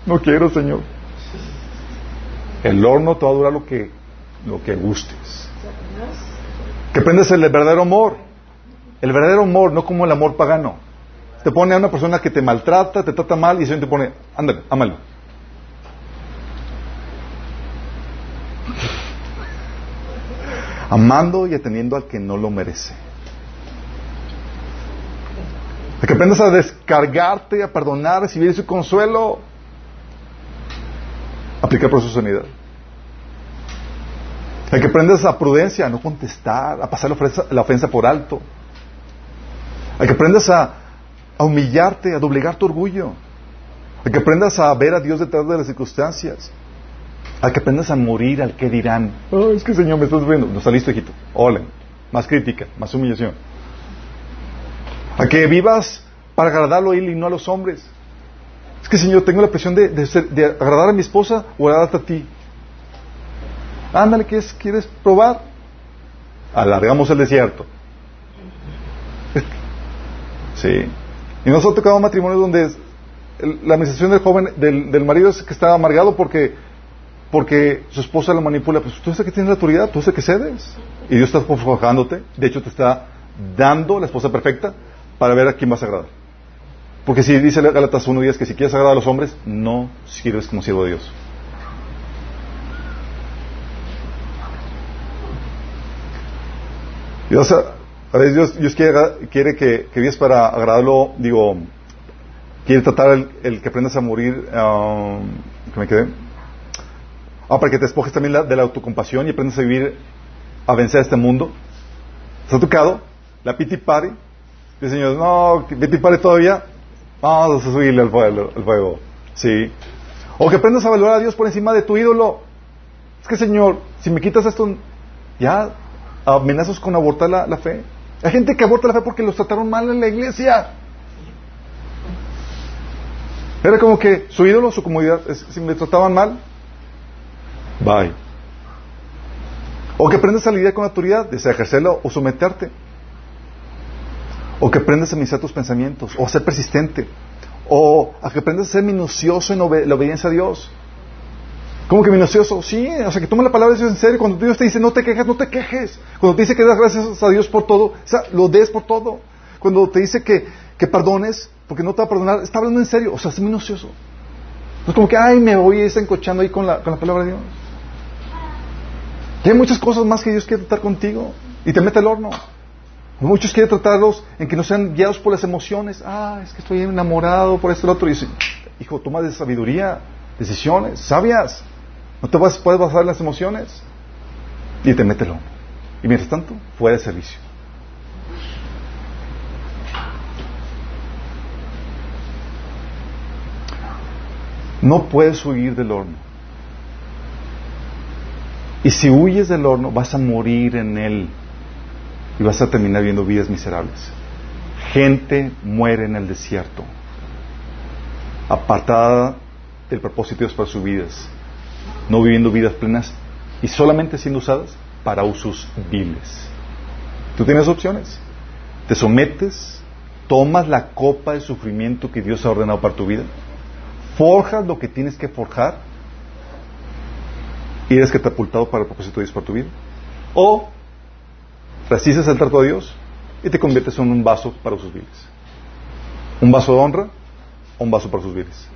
No quiero, Señor. El horno te va a durar lo que, lo que gustes. Que aprendas el verdadero amor. El verdadero amor, no como el amor pagano. Te pone a una persona que te maltrata, te trata mal y el te pone, ándale, ámalo. Amando y atendiendo al que no lo merece. De que aprendas a descargarte, a perdonar, a recibir su consuelo. Aplicar por su sanidad. Hay que aprendas a prudencia, a no contestar, a pasar la ofensa, la ofensa por alto. Hay que aprendas a, a humillarte, a doblegar tu orgullo. Hay que aprendas a ver a Dios detrás de las circunstancias. Hay que aprendas a morir al que dirán. Oh, es que Señor, me estás viendo. No está listo, hijito. Hola. Más crítica, más humillación. A que vivas para agradarlo a Él y no a los hombres. Es que Señor, tengo la presión de, de agradar a mi esposa o agradarte a ti. Ándale, ¿quieres, ¿quieres probar? Alargamos el desierto. Sí. Y nos ha tocado matrimonios donde es- la administración del joven, del, del marido es que está amargado porque, porque su esposa lo manipula. Pues tú eres el que tienes la autoridad, tú eres el que cedes. Y Dios está forjándote. De hecho, te está dando la esposa perfecta para ver a quién vas a agradar. Porque si dice Galatas 1.10 que si quieres agradar a los hombres, no sirves como siervo de Dios. Dios, a veces Dios, Dios quiere, quiere que, que para agradarlo, digo, quiere tratar el, el que aprendas a morir, ah, que me quedé, ah, para que te despojes también la- de la autocompasión y aprendas a vivir, a vencer este mundo. ¿Te ha tocado? La pity party. Dice Señor, no, pity party todavía, vamos a subirle al fuego, al fuego. Sí. O que aprendas a valorar a Dios por encima de tu ídolo. Es que Señor, si me quitas esto, ya amenazas con abortar la, la fe. Hay gente que aborta la fe porque los trataron mal en la iglesia. Era como que su ídolo, su comodidad, es- si me trataban mal, bye. O que aprendas a lidiar con la autoridad, desde ejercerla o someterte. O que aprendas a administrar tus pensamientos, o a ser persistente. O a que aprendas a ser minucioso en la obediencia a Dios. ¿Cómo que minucioso? Sí, o sea, que toma la palabra de Dios en serio. Cuando Dios te dice no te quejes, no te quejes. Cuando te dice que das gracias a Dios por todo, o sea, lo des por todo. Cuando te dice que, que perdones, porque no te va a perdonar, está hablando en serio. O sea, es minucioso. No es como que, ay, me voy encochando ahí con la, con la palabra de Dios. Y hay muchas cosas más que Dios quiere tratar contigo. Y te mete al horno. Muchos quieren tratarlos en que no sean guiados por las emociones. Ah, es que estoy enamorado por esto y lo otro. Y dice, hijo, toma de sabiduría, decisiones, sabias. No te vas, puedes basar en las emociones. Y te mételo. Y mientras tanto, fuera de servicio. No puedes huir del horno. Y si huyes del horno, vas a morir en él y vas a terminar viendo vidas miserables. Gente muere en el desierto, apartada del propósito de Dios para sus vidas, no viviendo vidas plenas y solamente siendo usadas para usos viles. Tú tienes opciones. Te sometes, tomas la copa de sufrimiento que Dios ha ordenado para tu vida, forjas lo que tienes que forjar y eres catapultado para el propósito de Dios para tu vida. O resistes el trato de Dios y te conviertes en un vaso para sus vidas. Un vaso de honra o un vaso para sus vidas.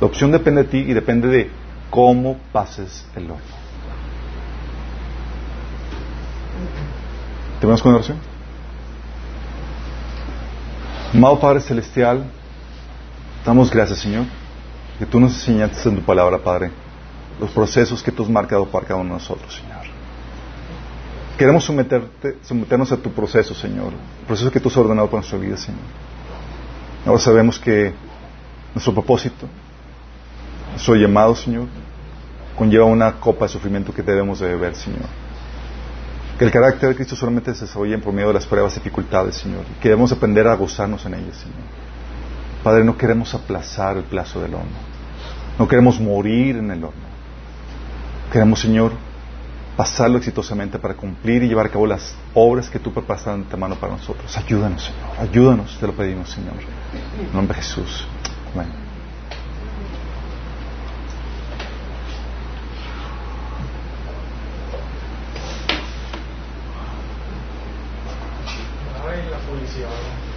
La opción depende de ti y depende de cómo pases el horno. ¿Tenemos con oración? Amado Padre Celestial, damos gracias, Señor, que tú nos enseñaste en tu palabra, Padre, los procesos que tú has marcado para cada uno de nosotros, Señor. Queremos someternos a tu proceso, Señor. El proceso que tú has ordenado para nuestra vida, Señor. Ahora sabemos que nuestro propósito, nuestro llamado, Señor, conlleva una copa de sufrimiento que debemos de beber, Señor. Que el carácter de Cristo solamente se desarrolla por medio de las pruebas y dificultades, Señor. Y que debemos aprender a gozarnos en ellas, Señor. Padre, no queremos aplazar el plazo del horno. No queremos morir en el horno. Queremos, Señor, pasarlo exitosamente para cumplir y llevar a cabo las obras que tú preparaste de mano para nosotros. Ayúdanos, Señor. Ayúdanos, te lo pedimos, Señor. En nombre de Jesús. Amén. La policía.